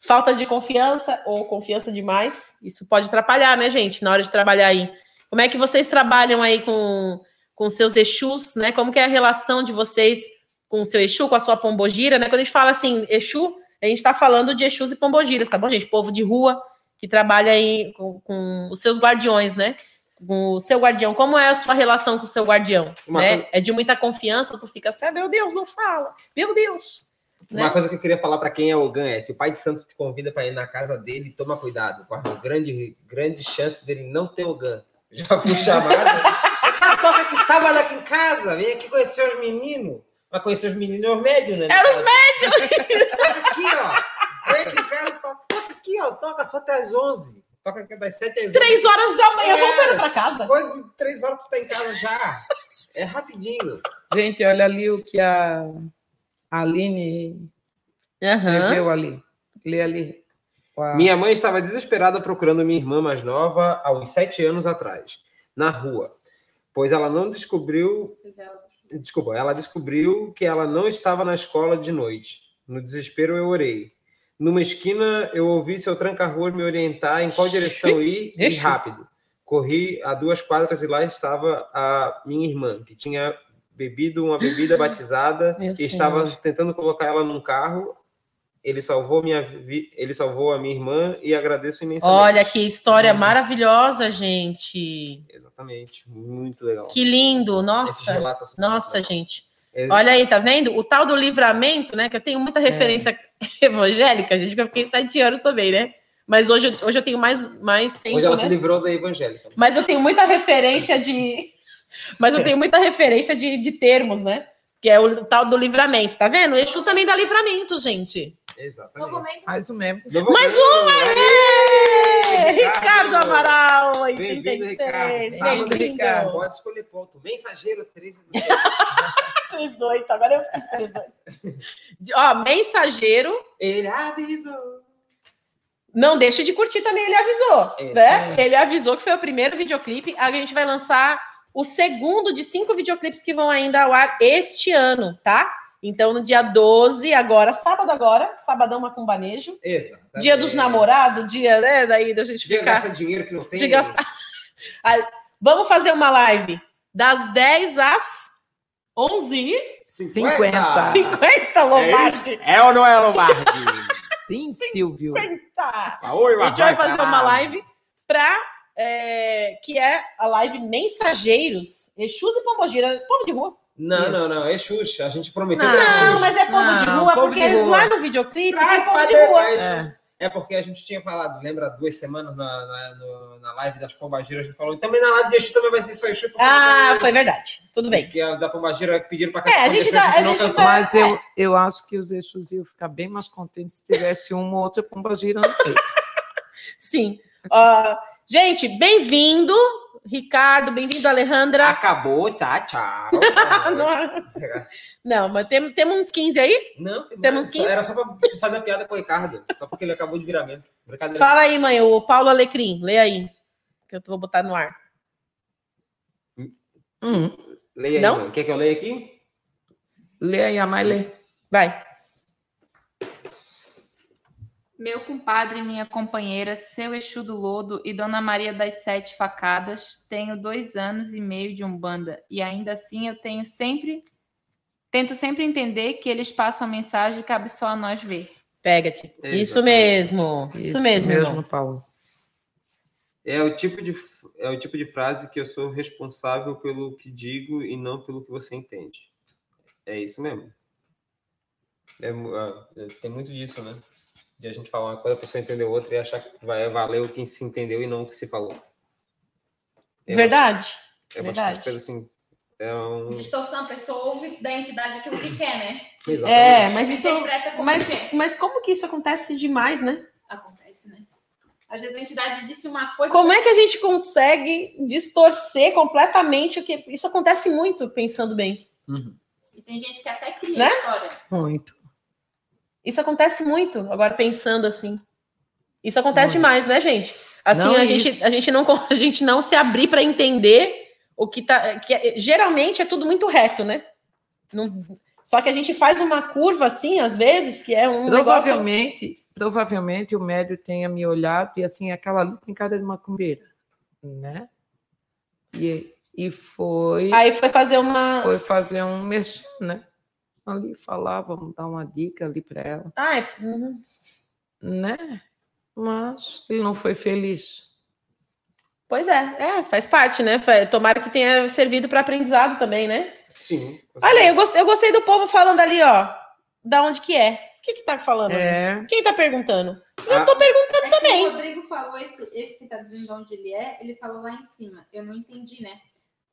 Falta de confiança ou confiança demais, isso pode atrapalhar, né, gente, na hora de trabalhar aí. Como é que vocês trabalham aí com, com seus Exus, né? Como que é a relação de vocês com o seu Exu, com a sua pombogira, né? Quando a gente fala assim, Exu, a gente está falando de Exus e pombogiras, tá bom, gente? Povo de rua que trabalha aí com, com os seus guardiões, né? Com o seu guardião. Como é a sua relação com o seu guardião? Uma né? coisa- É de muita confiança, tu fica assim, ah, meu Deus, não fala. Meu Deus. Uma Né? coisa que eu queria falar para quem é Ogan é: se o pai de santo te convida para ir na casa dele, toma cuidado. Corre grande, grande chance dele não ter Ogan. Já fui chamado. Toca aqui sábado aqui em casa. Vem aqui conhecer os meninos. Vai conhecer os meninos e os médios, né? Era os médios! toca aqui, ó. Vem aqui em casa, toca, toca aqui, ó. Toca só até às 11. Toca aqui das 7 às 11. Três horas da manhã, É. voltando para casa. Coisa de 3 horas tu tá em casa já. É rapidinho. Gente, olha ali o que a Aline escreveu ali. Lê ali. Uau. Minha mãe estava desesperada procurando minha irmã mais nova há uns sete anos atrás, na rua, pois ela não descobriu. Desculpa, ela descobriu que ela não estava na escola de noite. No desespero, eu orei. Numa esquina, eu ouvi seu tranca-rua me orientar em qual direção ir e rápido. Corri a duas quadras e lá estava a minha irmã, que tinha bebido uma bebida batizada Meu e estava Senhor. tentando colocar ela num carro. Ele salvou minha vi- ele salvou a minha irmã e agradeço imensamente. Olha que história maravilhosa, gente. Exatamente, muito legal. Que lindo, nossa. Nossa, gente. Olha aí, tá vendo? O tal do livramento, né? Que eu tenho muita referência evangélica, gente, porque eu fiquei sete anos também, né? Mas hoje, eu- hoje eu tenho mais, mais tempo. Hoje ela né? se livrou da evangélica. Mas eu tenho muita referência de. Mas eu tenho muita referência de, de termos, né? Que é o tal do livramento, tá vendo? O Exu também dá livramento, gente. Exatamente. Mais um membro. Mais aê! Ê, Ricardo Amaral, Bem-vindo, 86. Ricardo. Sábado, Bem-vindo. Ricardo. Pode escolher ponto. Mensageiro 13 do 38, agora eu fico 38. Ó, mensageiro. Ele avisou. Não deixe de curtir também, ele avisou. Né? Ele avisou que foi o primeiro videoclipe. A gente vai lançar o segundo de cinco videoclipes que vão ainda ao ar este ano, tá? Então, no dia 12, agora, sábado agora, sabadão macumbanejo. Exatamente. Dia dos namorados, dia, né? Daí da gente Dia ficar. gasta dinheiro que não tem. De gastar. Vamos fazer uma live das 10 às 11 e 50. 50, Lombardi. É ou não é, Lombardi? Sim, Silvio. 50. Oi, A gente vai fazer uma live para que é a live Mensageiros, Exus e Pombogira, povo de rua. Não, Isso. não, não. É Xuxa. A gente prometeu Não, que era Não, mas é povo de Não, rua, povo porque de rua. lá no videoclipe Traz povo de rua. É. É porque a gente tinha falado, lembra, duas semanas na, na, no- na live das Pombagiras, a gente falou, e também na live de Exu também vai ser só Exu. Ah, foi verdade. Tudo bem. Porque a da Pombagira pediram pra É, a gente cantar dá- a não gente cantou. dá- Mas eu, eu acho que os Exus iam ficar bem mais contentes se tivesse uma ou outra pomba girando. aí. Sim. Ó, gente, bem-vindo, Ricardo, bem-vindo, Alejandra. Acabou, tá? Tchau. Não, mas tem- temos uns 15 aí? Não, tem Temos mais. 15? Era só pra fazer a piada com o Ricardo. Só porque ele acabou de virar. Brincadeira. Fala aí, mãe, o Paulo Alecrim, lê aí, que eu vou botar no ar. Hum, Leia aí, Não? mãe. Quer que eu leia aqui? lê aí a mais lê. Vai. Meu compadre e minha companheira, seu Exu do Lodo e Dona Maria das Sete Facadas, tenho dois anos e meio de Umbanda e ainda assim eu tenho sempre. Tento sempre entender que eles passam a mensagem e cabe só a nós ver. Pega-te. Isso mesmo. Isso, mesmo, irmão. Paulo. É o, tipo de, é o tipo de frase que eu sou responsável pelo que digo e não pelo que você entende. É isso mesmo. É ah, é, tem muito disso, né? De a gente falar uma coisa, a pessoa entender outra e achar que vai valer o que se entendeu e não o que se falou. É, Verdade. É verdade. bastante coisa assim. É um. Distorção, a pessoa ouve da entidade aquilo que quer, né? Exatamente. É, mas isso. Como Mas, quer. mas como que isso acontece demais, né? Acontece, né? Às vezes a entidade disse uma coisa. Como é que a gente consegue distorcer completamente o que. Isso acontece muito, pensando bem. E tem gente que até cria Né? história. Muito. Isso acontece muito, agora pensando assim. Isso acontece demais, né, gente? Assim, Não, a, isso. gente, a, gente não, a gente não se abrir para entender o que tá. Que é- geralmente é tudo muito reto, né? Não- só que a gente faz uma curva assim, às vezes, que é um negócio. Provavelmente, provavelmente o médio tenha me olhado e assim, aquela ali tem cara de macumbeira, né? E, e foi, Aí foi fazer uma. foi fazer um mexer, né? Ali falar, vamos dar uma dica ali para ela, Ah, é- uhum. né? Mas ele não foi feliz. Pois é, é, faz parte, né? Tomara que tenha servido para aprendizado também, né? Sim. Olha aí, eu gostei, eu gostei do povo falando ali, ó. Da onde que é? O que que tá falando? É, Quem tá perguntando? Ah, Eu tô perguntando É que também. o Rodrigo falou esse, esse que tá dizendo de onde ele é, ele falou lá em cima. Eu não entendi, né?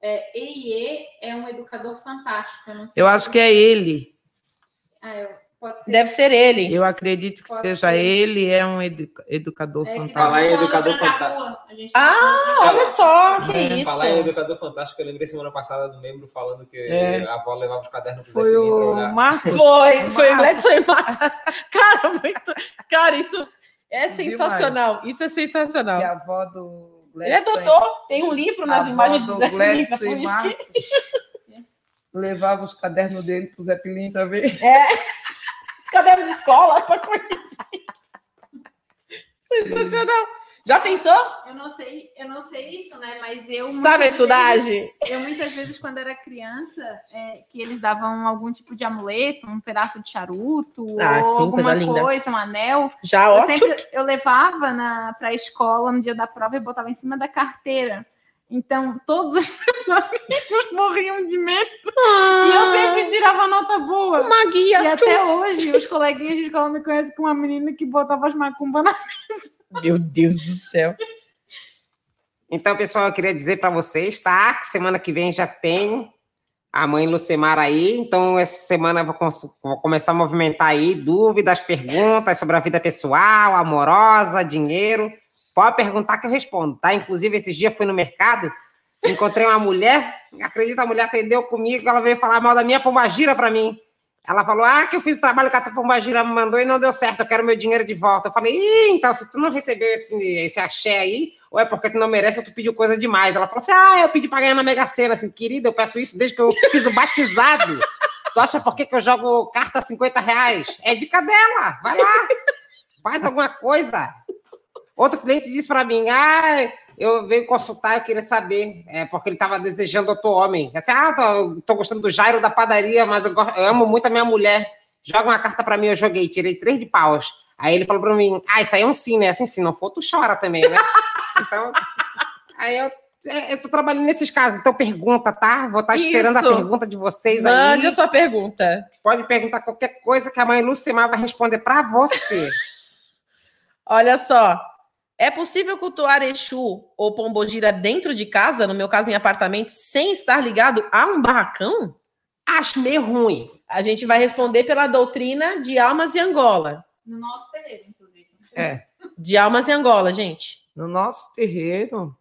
É, EIE é um educador fantástico. Eu, não sei eu acho que é ele. Ah, eu- pode ser. Deve ser ele. Eu acredito que Pode seja ser. ele, é um educa- educador É que fantástico. Falar em educador fantástico. Ah, tá outra Olha só, que É, isso. Falar em educador fantástico, eu lembrei semana passada do membro falando que É. a avó levava os cadernos pro Foi o. Marcos. Foi, foi o Marcos. Gladson e Massa. Cara, muito. Cara, isso é Demais. sensacional. Isso é sensacional. a avó do Ele é Gladson- doutor, tem um livro nas imagens do Zé Pilintra, Gladson que... Marcos levava os cadernos dele pro Zé Pilintra ver. cadernos de escola para corrigir. Sensacional. Já pensou? Eu não sei, eu não sei isso, né? Mas eu. Sabe a estudagem? vezes- Eu muitas vezes, quando era criança, é, que eles davam algum tipo de amuleto, um pedaço de charuto, Ah, ou sim, alguma coisa coisa, um anel. Já Eu ótimo. sempre eu levava na, pra escola no dia da prova e botava em cima da carteira. Então, todos os meus amigos morriam de medo. E eu sempre tirava nota boa. Ah, uma guia. E até hoje, os coleguinhas de escola me conhecem como uma menina que botava as macumbas na Meu Deus do céu. Então, pessoal, eu queria dizer para vocês, tá? Que semana que vem já tem a mãe Lucemar aí. Então, essa semana eu vou, vou começar a movimentar aí dúvidas, perguntas sobre a vida pessoal, amorosa, dinheiro. Pode perguntar que eu respondo, tá? Inclusive, esses dias fui no mercado, encontrei uma mulher, acredita, a mulher atendeu comigo, ela veio falar mal da minha pombagira para mim. Ela falou, ah, que eu fiz o trabalho que a pombagira me mandou e não deu certo, eu quero meu dinheiro de volta. Eu falei, Ih, então, se tu não recebeu esse, esse axé aí, ou é porque tu não merece ou tu pediu coisa demais. Ela falou assim, ah, eu pedi pra ganhar na Mega Sena. Assim, querida, eu peço isso desde que eu fiz o batizado. tu acha por que, que eu jogo carta 50 reais? É dica dela, vai lá, faz alguma coisa. Outro cliente disse pra mim, ah, eu venho consultar, eu queria saber, é, porque ele estava desejando outro homem. Assim, ah, tô, tô gostando do Jairo da padaria, mas eu, eu amo muito a minha mulher. Joga uma carta pra mim, eu joguei, tirei três de paus. Aí ele falou pra mim, ah, isso aí é um sim, né? Assim, se não for, tu chora também, né? Então, aí eu, é, eu tô trabalhando nesses casos, então pergunta, tá? Vou estar esperando a Isso. pergunta de vocês Mande a aí. sua pergunta. Pode perguntar qualquer coisa que a mãe Lucimar vai responder pra você. Olha só. É possível cultuar Exu ou Pombogira dentro de casa, no meu caso em apartamento, sem estar ligado a um barracão? Acho meio ruim. A gente vai responder pela doutrina de Almas e Angola. No nosso terreiro, inclusive. É. De Almas e Angola, gente. No nosso terreiro,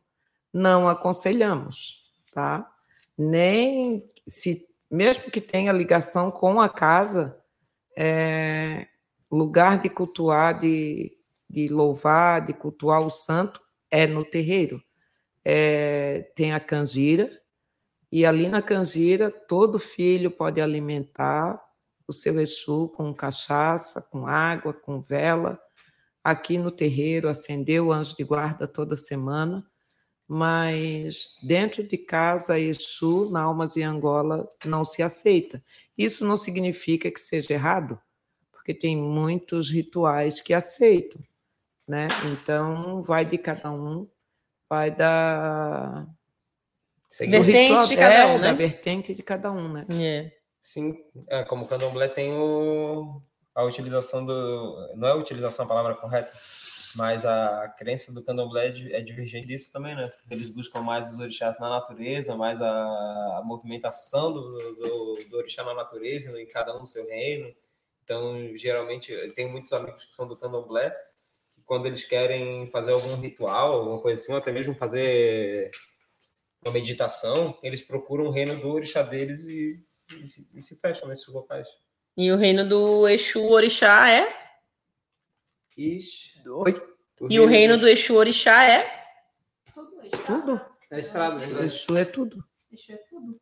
não aconselhamos, tá? Nem se, mesmo que tenha ligação com a casa, é, lugar de cultuar, de, de louvar, de cultuar o santo é no terreiro. É, tem a canjira, e ali na canjira, todo filho pode alimentar o seu Exu com cachaça, com água, com vela. Aqui no terreiro, acender o anjo de guarda toda semana, mas dentro de casa, Exu, na Almas e Angola, não se aceita. Isso não significa que seja errado, porque tem muitos rituais que aceitam, né? Então, vai de cada um, vai da Seguindo Vertente ritual- de cada é, um, né? da vertente de cada um, né? É. Sim, é, como o candomblé tem o, a utilização do. Não é a utilização a palavra correta, mas a crença do candomblé é é divergente disso também, né? Eles buscam mais os orixás na natureza, mais a, a movimentação do, do, do orixá na natureza, em cada um no seu reino. Então, geralmente, eu tenho muitos amigos que são do candomblé, quando eles querem fazer algum ritual, alguma coisa assim, ou até mesmo fazer uma meditação, eles procuram o reino do orixá deles e, e, se, e se fecham nesses locais. E o reino do Exu Orixá é? Ixi, Oi? E o reino do Exu Orixá é? Tudo. Tudo. É estrada, né? Exu é tudo. Isso é tudo.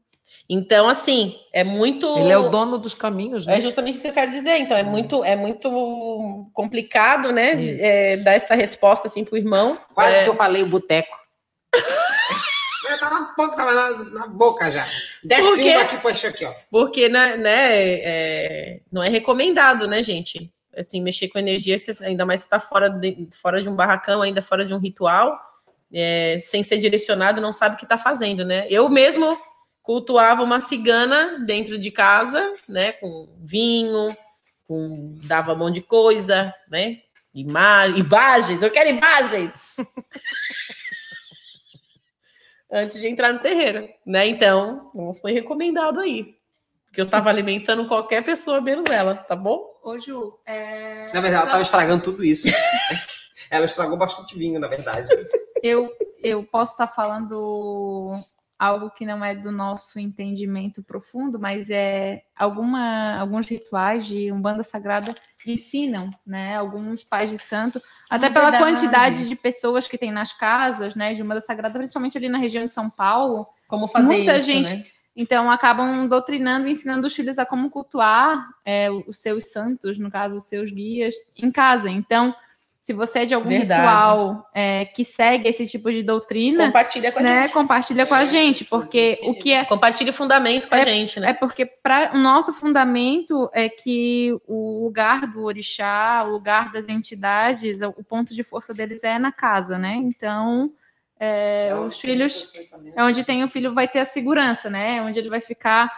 Então, assim, é muito. Ele é o dono dos caminhos, né? É justamente isso que eu quero dizer. Então, é muito, é muito complicado, né? É, dar essa resposta assim pro irmão. Quase É, que eu falei o boteco. Eu tava um pouco tava na, na boca já. Desce Por quê? uma aqui, puxa aqui, ó. Porque, né, né, é, não é recomendado, né, gente? Assim, mexer com energia, ainda mais se tá fora de, fora de um barracão, ainda fora de um ritual, é, sem ser direcionado, não sabe o que tá fazendo, né? Eu mesmo cultuava uma cigana dentro de casa, né, com vinho, com, dava um monte de coisa, né? Ima imagens, eu quero imagens! Antes de entrar no terreiro, né? Então, não foi recomendado aí. Porque eu estava alimentando qualquer pessoa, menos ela, tá bom? Ô, Ju, é... Na verdade, ela estava estragando tudo isso. ela estragou bastante vinho, na verdade. eu, eu posso estar falando algo que não é do nosso entendimento profundo, mas é alguma, alguns rituais de Umbanda Sagrada ensinam, né? Alguns pais de santo, até Ah, pela verdade. quantidade de pessoas que tem nas casas, né? De Umbanda Sagrada, principalmente ali na região de São Paulo. Como fazer Muita isso, gente- né? Então, acabam doutrinando ensinando os filhos a como cultuar é, os seus santos, no caso, os seus guias, em casa. Então, se você é de algum Verdade. ritual é, que segue esse tipo de doutrina, Compartilha com a né, gente. compartilha com a gente, porque o que é Compartilha o fundamento com a gente, né? é porque pra, o nosso fundamento é que o lugar do orixá, o lugar das entidades, o ponto de força deles é na casa, né? Então, é, os filhos é onde tem o filho vai ter a segurança, né? É onde ele vai ficar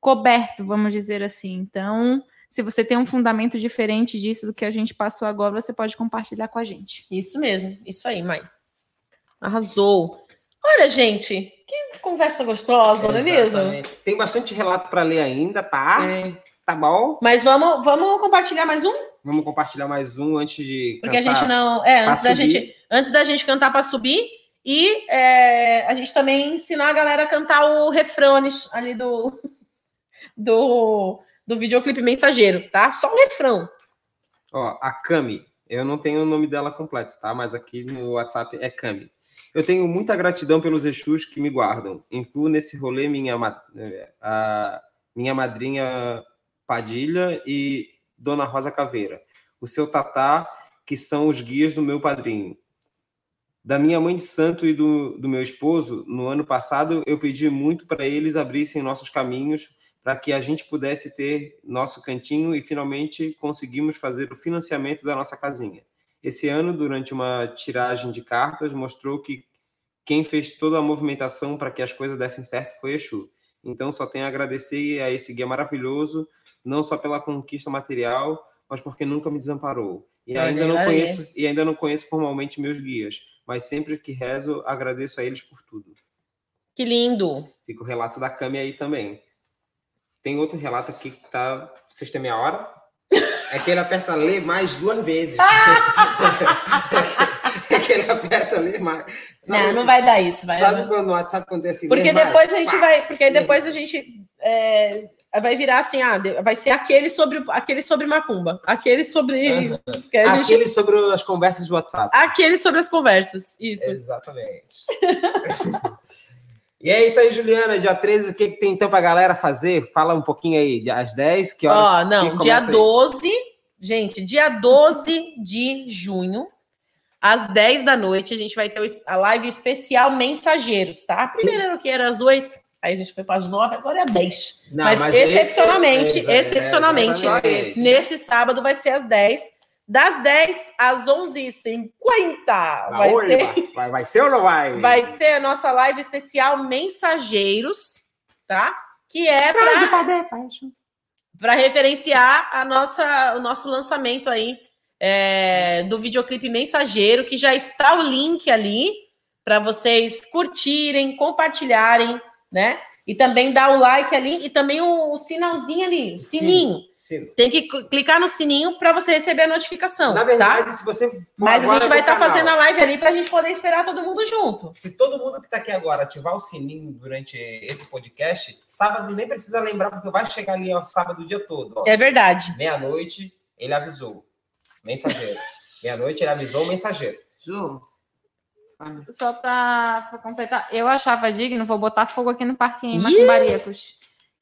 coberto, vamos dizer assim. Então, se você tem um fundamento diferente disso do que a gente passou agora, você pode compartilhar com a gente. Isso mesmo, isso aí, mãe. Arrasou. Olha, gente, que conversa gostosa, não é mesmo? Tem bastante relato para ler ainda, tá? É. Tá bom? Mas vamos, vamos compartilhar mais um? Vamos compartilhar mais um antes de. Porque a gente não. É, antes da subir. gente, antes da gente cantar para subir. E é, a gente também ensinar a galera a cantar o refrões ali do, do, do videoclipe mensageiro, tá? Só o refrão. Ó, a Cami. Eu não tenho o nome dela completo, tá? Mas aqui no WhatsApp é Cami. Eu tenho muita gratidão pelos Exus que me guardam. Incluo nesse rolê minha, a, minha madrinha Padilha e Dona Rosa Caveira. O seu Tatá, que são os guias do meu padrinho. Da minha mãe de santo e do, do meu esposo, no ano passado, eu pedi muito para eles abrissem nossos caminhos para que a gente pudesse ter nosso cantinho e finalmente conseguimos fazer o financiamento da nossa casinha. Esse ano, durante uma tiragem de cartas, mostrou que quem fez toda a movimentação para que as coisas dessem certo foi Exu. Então, só tenho a agradecer a esse guia maravilhoso, não só pela conquista material, mas porque nunca me desamparou. E ainda não conheço e ainda não conheço formalmente meus guias, mas sempre que rezo, agradeço a eles por tudo. Que lindo. Fica o relato da Cami aí também. Tem outro relato aqui que tá. Vocês têm meia hora? É que ele aperta ler mais duas vezes. é que ele aperta ler mais. Não, não vai dar isso, vai. Sabe quando no WhatsApp acontece Porque ler mais? depois a gente Pá! vai, porque depois a gente é, vai virar assim, ah, vai ser aquele sobre aquele sobre macumba, aquele sobre que a gente- Aquele sobre as conversas do WhatsApp. aquele sobre as conversas, isso. Exatamente. e é isso aí, Juliana. Dia 13, o que, que tem então pra galera fazer? Fala um pouquinho aí. Às 10, que horas? Ó, não, que dia começa aí? 12, gente, dia 12 de junho, às 10 da noite, a gente vai ter a live especial Mensageiros, tá? Primeiro era o que era às 8, aí a gente foi para as 9, agora é 10. Não, mas, esse- excepcionalmente, é, é, excepcionalmente, nesse sábado vai ser às 10. Das 10 às 11h50. Vai Oi, ser, vai, vai, vai ser ou não vai? vai ser a nossa live especial Mensageiros, tá? Que é para para referenciar a nossa, o nosso lançamento aí é, do videoclipe Mensageiro, que já está o link ali para vocês curtirem, compartilharem, né? E também dar o like ali e também o, o sinalzinho ali, o sininho. Sim. Tem que cl- clicar no sininho para você receber a notificação, Na tá? verdade, se você Mas a gente vai estar canal, fazendo a live ali para a gente poder esperar todo mundo junto. Se todo mundo que está aqui agora ativar o sininho durante esse podcast, sábado nem precisa lembrar, porque vai chegar ali ó, sábado o dia todo. ó. É verdade. Meia-noite, ele avisou. Mensageiro. Meia-noite, ele avisou o mensageiro. Ju, Só para completar, eu achava digno, vou botar fogo aqui no parquinho! Macumbaricos,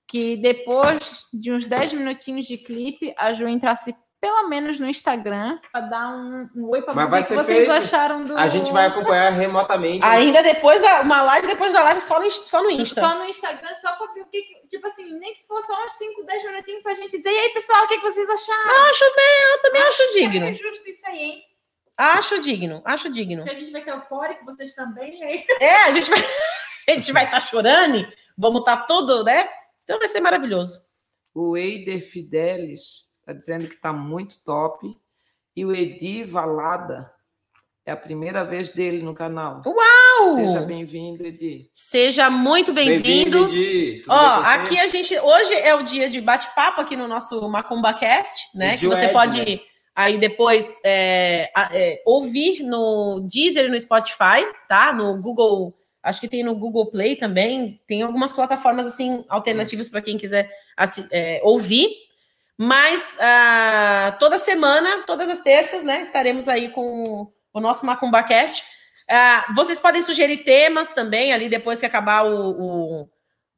que depois de uns 10 minutinhos de clipe, a Ju entrasse pelo menos no Instagram para dar um, um oi para Mas vocês vai que ser vocês feito. acharam do. A gente vai acompanhar remotamente. Ainda depois da uma live depois da live só no, só no Insta. Só no Instagram, só para ver o que. Tipo assim, nem que fosse só uns 5, 10 minutinhos pra gente dizer. E aí, pessoal, o que, que vocês acharam? Acho bem, eu também acho digno. É justo isso aí, hein? Acho digno, acho digno. Porque a gente vai ter eufórico, vocês também. Aí, É, a gente vai a gente vai estar chorando, vamos estar todo, né? Então vai ser maravilhoso. o Eider Fidelis está dizendo que está muito top. E o Edi Valada é a primeira vez dele no canal. Uau! Seja bem-vindo, Edi. Seja muito bem-vindo. Edi. Tudo Ó, bem aqui a gente hoje é o dia de bate-papo aqui no nosso Macumba Cast, né? Que você Ed, pode né? Aí depois é, é, ouvir no Deezer e no Spotify, tá? No Google, acho que tem no Google Play também. Tem algumas plataformas assim alternativas para quem quiser assi- é, ouvir. Mas ah, toda semana, todas as terças, né? Estaremos aí com o nosso Macumba Cast. Ah, vocês podem sugerir temas também ali depois que acabar o, o,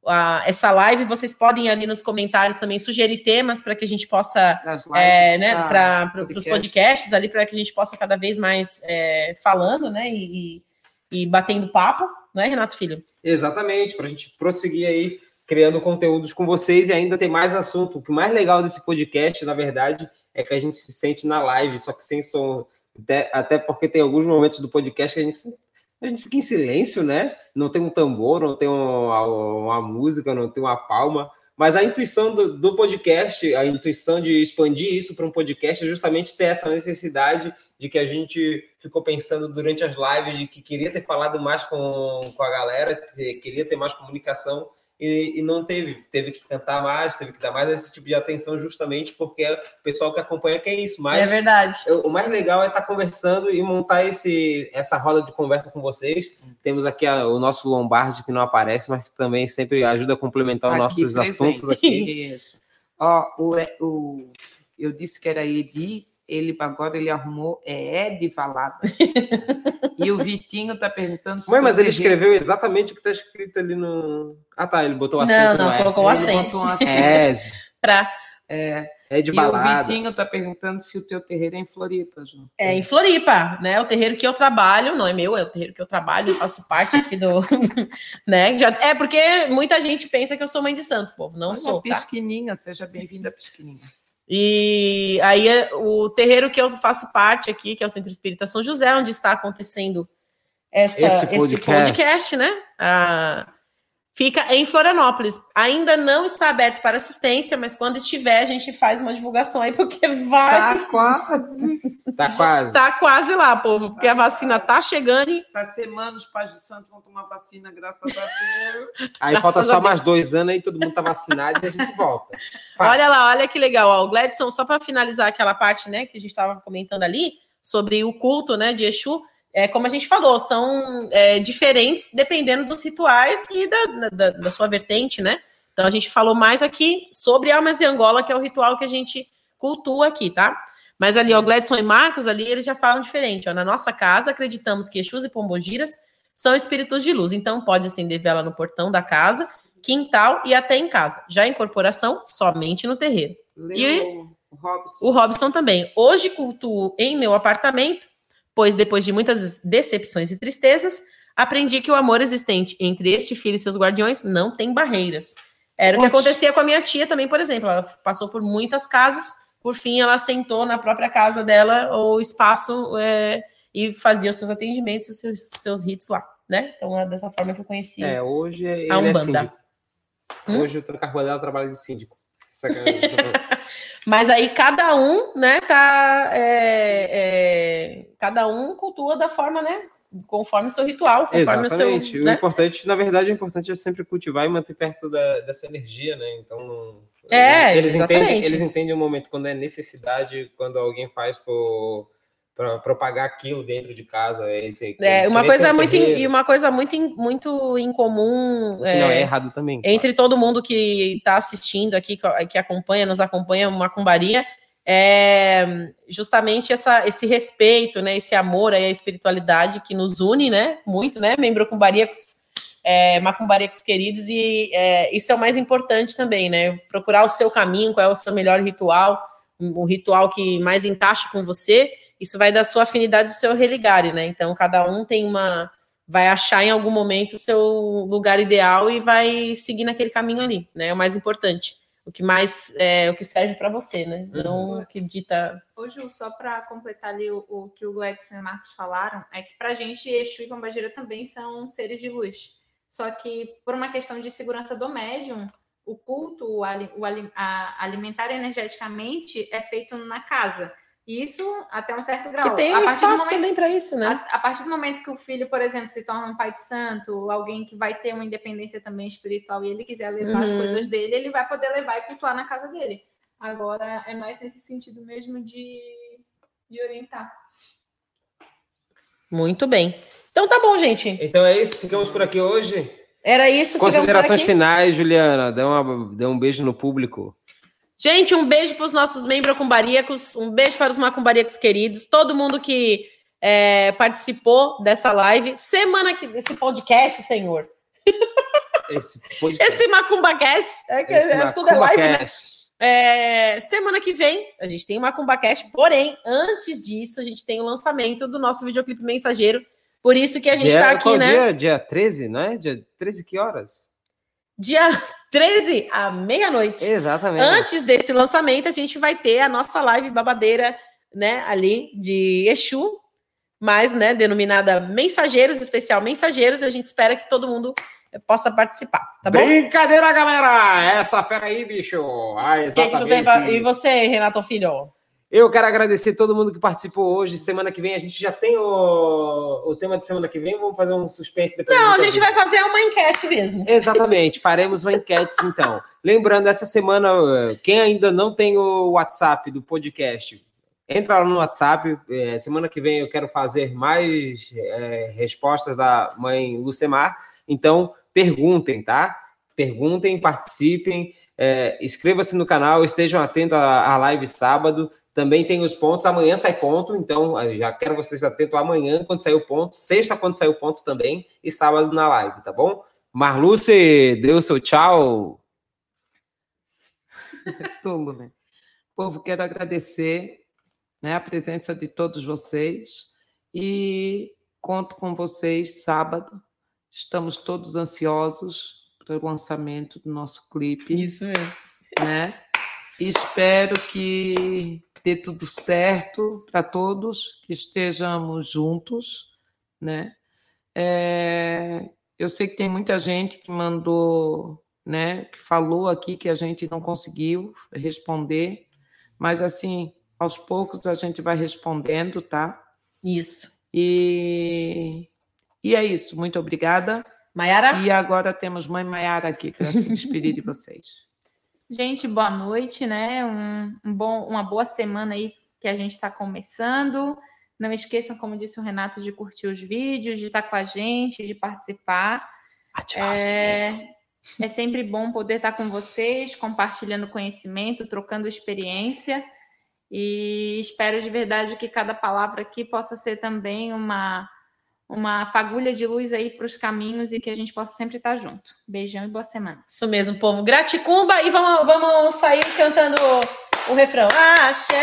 a- essa live, vocês podem ali nos comentários também sugerir temas para que a gente possa é, né, para os podcast. podcasts ali, para que a gente possa cada vez mais é, falando, né, e, e- e batendo papo, não é, Renato Filho? Exatamente, para a gente prosseguir aí criando conteúdos com vocês e ainda tem mais assunto. O que mais legal desse podcast, na verdade, é que a gente se sente na live, só que sem som. Até, até porque tem alguns momentos do podcast que a gente, a gente fica em silêncio, né? Não tem um tambor, não tem uma, uma música, não tem uma palma. Mas a intuição do, do podcast, a intuição de expandir isso para um podcast é justamente ter essa necessidade de que a gente ficou pensando durante as lives de que queria ter falado mais com, com a galera, ter- queria ter mais comunicação e, e não teve. Teve que cantar mais, teve que dar mais esse tipo de atenção justamente porque o pessoal que acompanha quer isso. Mas verdade. eu- o mais legal é estar conversando e montar esse, essa roda de conversa com vocês. Temos aqui a- o nosso Lombardi que não aparece, mas que também sempre ajuda a complementar os nossos presente. assuntos aqui. Isso. Ó, o, o, eu disse que era Edi, ele agora ele arrumou, é Ed Valada. e o Vitinho tá perguntando se mas ele escreveu exatamente o que está escrito ali no. Ah, tá, ele botou o Não, acento. não, é. colocou o acento. um acento. É, Pra, é de E o balada. Vitinho tá perguntando se o teu terreiro é em Floripa, Ju. é, em Floripa, né? O terreiro que eu trabalho, não é meu, é o terreiro que eu trabalho, eu faço parte aqui do. né? Já, é porque muita gente pensa que eu sou mãe de santo, povo. Não Olha, sou, tá? Pisquininha, seja bem-vinda, Pisquininha. E aí é o terreiro que eu faço parte aqui, que é o Centro Espírita São José, onde está acontecendo esta- Esse esse, podcast. podcast. né? Ah, fica em Florianópolis. Ainda não está aberto para assistência, mas quando estiver, a gente faz uma divulgação aí, porque vai. Tá quase. Tá quase. Tá quase lá, povo, porque a vacina tá chegando e Essa semana os pais de santo vão tomar vacina, graças a Deus. Aí Graças falta só Deus. mais dois anos aí todo mundo tá vacinado e a gente volta. Olha lá, olha que legal. Ó, o Gladson, só para finalizar aquela parte, né, que a gente estava comentando ali sobre o culto, né, de Exu. É, como a gente falou, são é, diferentes dependendo dos rituais e da, da, da sua vertente, né? Então a gente falou mais aqui sobre Almas e Angola, que é o ritual que a gente cultua aqui, tá? Mas ali, ó, Gladson e Marcos, ali, eles já falam diferente. Ó, na nossa casa, acreditamos que Exus e Pombogiras são espíritos de luz. Então, pode acender vela no portão da casa, quintal e até em casa. Já a incorporação, somente no terreiro. Leu o Robson. O Robson também. Hoje cultuo em meu apartamento, pois depois de muitas decepções e tristezas, aprendi que o amor existente entre este filho e seus guardiões não tem barreiras. Era o que Conte. acontecia com a minha tia também, por exemplo. Ela passou por muitas casas, por fim ela sentou na própria casa dela, ou espaço, é, e fazia os seus atendimentos, os seus, seus ritos lá, né? Então é dessa forma que eu conheci. É, hoje ele A é Umbanda. síndico. Hum? Hoje o Trancarbodela trabalha de síndico. Sacanagem. Mas aí cada um, né, tá. é, é, cada um cultua da forma, né? Conforme o seu ritual, conforme Exatamente. o seu. O né? importante, na verdade, o importante é sempre cultivar e manter perto da- dessa energia, né? Então, É, eles entendem, exatamente. eles entendem o momento quando é necessidade, quando alguém faz para propagar aquilo dentro de casa. Esse, É, uma coisa muito, e uma coisa muito, em- muito incomum. que não é é, errado também. claro. entre todo mundo que está assistindo aqui, que- que acompanha, nos acompanha, Macumbaria, é justamente essa, esse respeito, né, esse amor aí à espiritualidade que nos une, né, muito, né, membro cumbaríacos, é, macumbaríacos queridos, e é, isso é o mais importante também, né, procurar o seu caminho, qual é o seu melhor ritual, o ritual que mais encaixa com você, isso vai da sua afinidade do seu religare, né, então cada um tem uma, vai achar em algum momento o seu lugar ideal e vai seguir naquele caminho ali, né? É o mais importante. O que mais é o que serve para você, né? Não o que dita. Ô, Ju, só para completar ali o, o que o Gledson e o Marcos falaram, é que para a gente, Exu e Pombagira também são seres de luz. Só que, por uma questão de segurança do médium, o culto, o, a- alimentar energeticamente é feito na casa. Isso até um certo grau. Que tem um espaço momento- também para isso, né? a, a partir do momento que o filho, por exemplo, se torna um pai de santo, alguém que vai ter uma independência também espiritual e ele quiser levar as Uhum. coisas dele, ele vai poder levar e cultuar na casa dele. Agora é mais nesse sentido mesmo de, de orientar. Muito bem. Então tá bom, gente. Então é isso, ficamos por aqui hoje. Era isso. Considerações aqui. finais, Juliana. Dê, uma, dê um beijo no público. Gente, um beijo para os nossos membros macumbaríacos, um beijo para os macumbaríacos queridos, todo mundo que é, participou dessa live. Semana que desse podcast, senhor. esse podcast. Esse Macumba Cast. É, que esse é, tudo é Macumba live, né? Cast. É, semana que vem a gente tem o Macumba Cast, porém, antes disso, a gente tem o lançamento do nosso videoclipe mensageiro. Por isso que a gente Dia- tá aqui, né? Dia, dia 13, não é? Dia 13, que horas? Dia 13 à meia-noite. Exatamente. Antes desse lançamento, a gente vai ter a nossa live babadeira, né, ali de Exu, mas, né, denominada Mensageiros, especial Mensageiros, e a gente espera que todo mundo possa participar, tá bom? Brincadeira, galera! Essa fera aí, bicho! Ah, O que que tu tem pra- E você, Renato Filho? Eu quero agradecer todo mundo que participou hoje. Semana que vem a gente já tem o, o tema de semana que vem. Vamos fazer um suspense depois. Não, a gente vai fazer uma enquete mesmo. Exatamente, faremos uma enquete então. Lembrando, essa semana, quem ainda não tem o WhatsApp do podcast, entra lá no WhatsApp. Eh, Semana que vem eu quero fazer mais eh, respostas da mãe Lucemar. Então, perguntem, tá? Perguntem, participem, eh, inscreva-se no canal, estejam atentos à à live sábado. Também tem os pontos, amanhã sai ponto, então já quero vocês atentos amanhã quando sair o ponto, sexta quando sair o ponto também, e sábado na live, tá bom? Marluce, o seu tchau. Tudo, né? Povo, quero agradecer né, a presença de todos vocês e conto com vocês sábado. Estamos todos ansiosos para o lançamento do nosso clipe. Isso mesmo. né? Espero que dê tudo certo para todos, que estejamos juntos, né? É, eu sei que tem muita gente que mandou, né? Que falou aqui que a gente não conseguiu responder, mas assim, aos poucos a gente vai respondendo, tá? Isso. E, e é isso. Muito obrigada. Maiara? E agora temos Mãe Maiara aqui para se despedir de vocês. Gente, boa noite, né? Um, um bom, uma boa semana aí que a gente está começando. Não esqueçam, como disse o Renato, de curtir os vídeos, de estar com a gente, de participar. É, é sempre bom poder estar com vocês, compartilhando conhecimento, trocando experiência. E espero de verdade que cada palavra aqui possa ser também uma, uma fagulha de luz aí para os caminhos e que a gente possa sempre estar junto. Beijão e boa semana. Isso mesmo, povo. Graticumba e vamos, vamos sair cantando o, o refrão. Axé,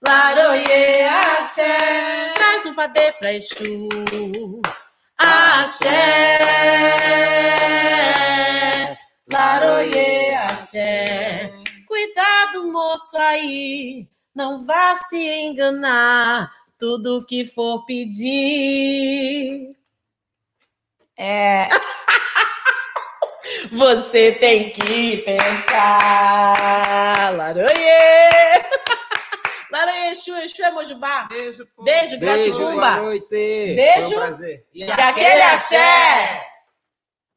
laroie, axé. Traz um padê pra Exu. Axé, laroie, axé. Cuidado, moço aí, não vá se enganar. Tudo que for pedir. É. Você tem que pensar. Laroie! Laroie, Exu, Exu é Mojubá. Beijo, povo. Beijo, Beijo, gratidão. boa noite. Beijo. Foi um prazer. E aquele axé!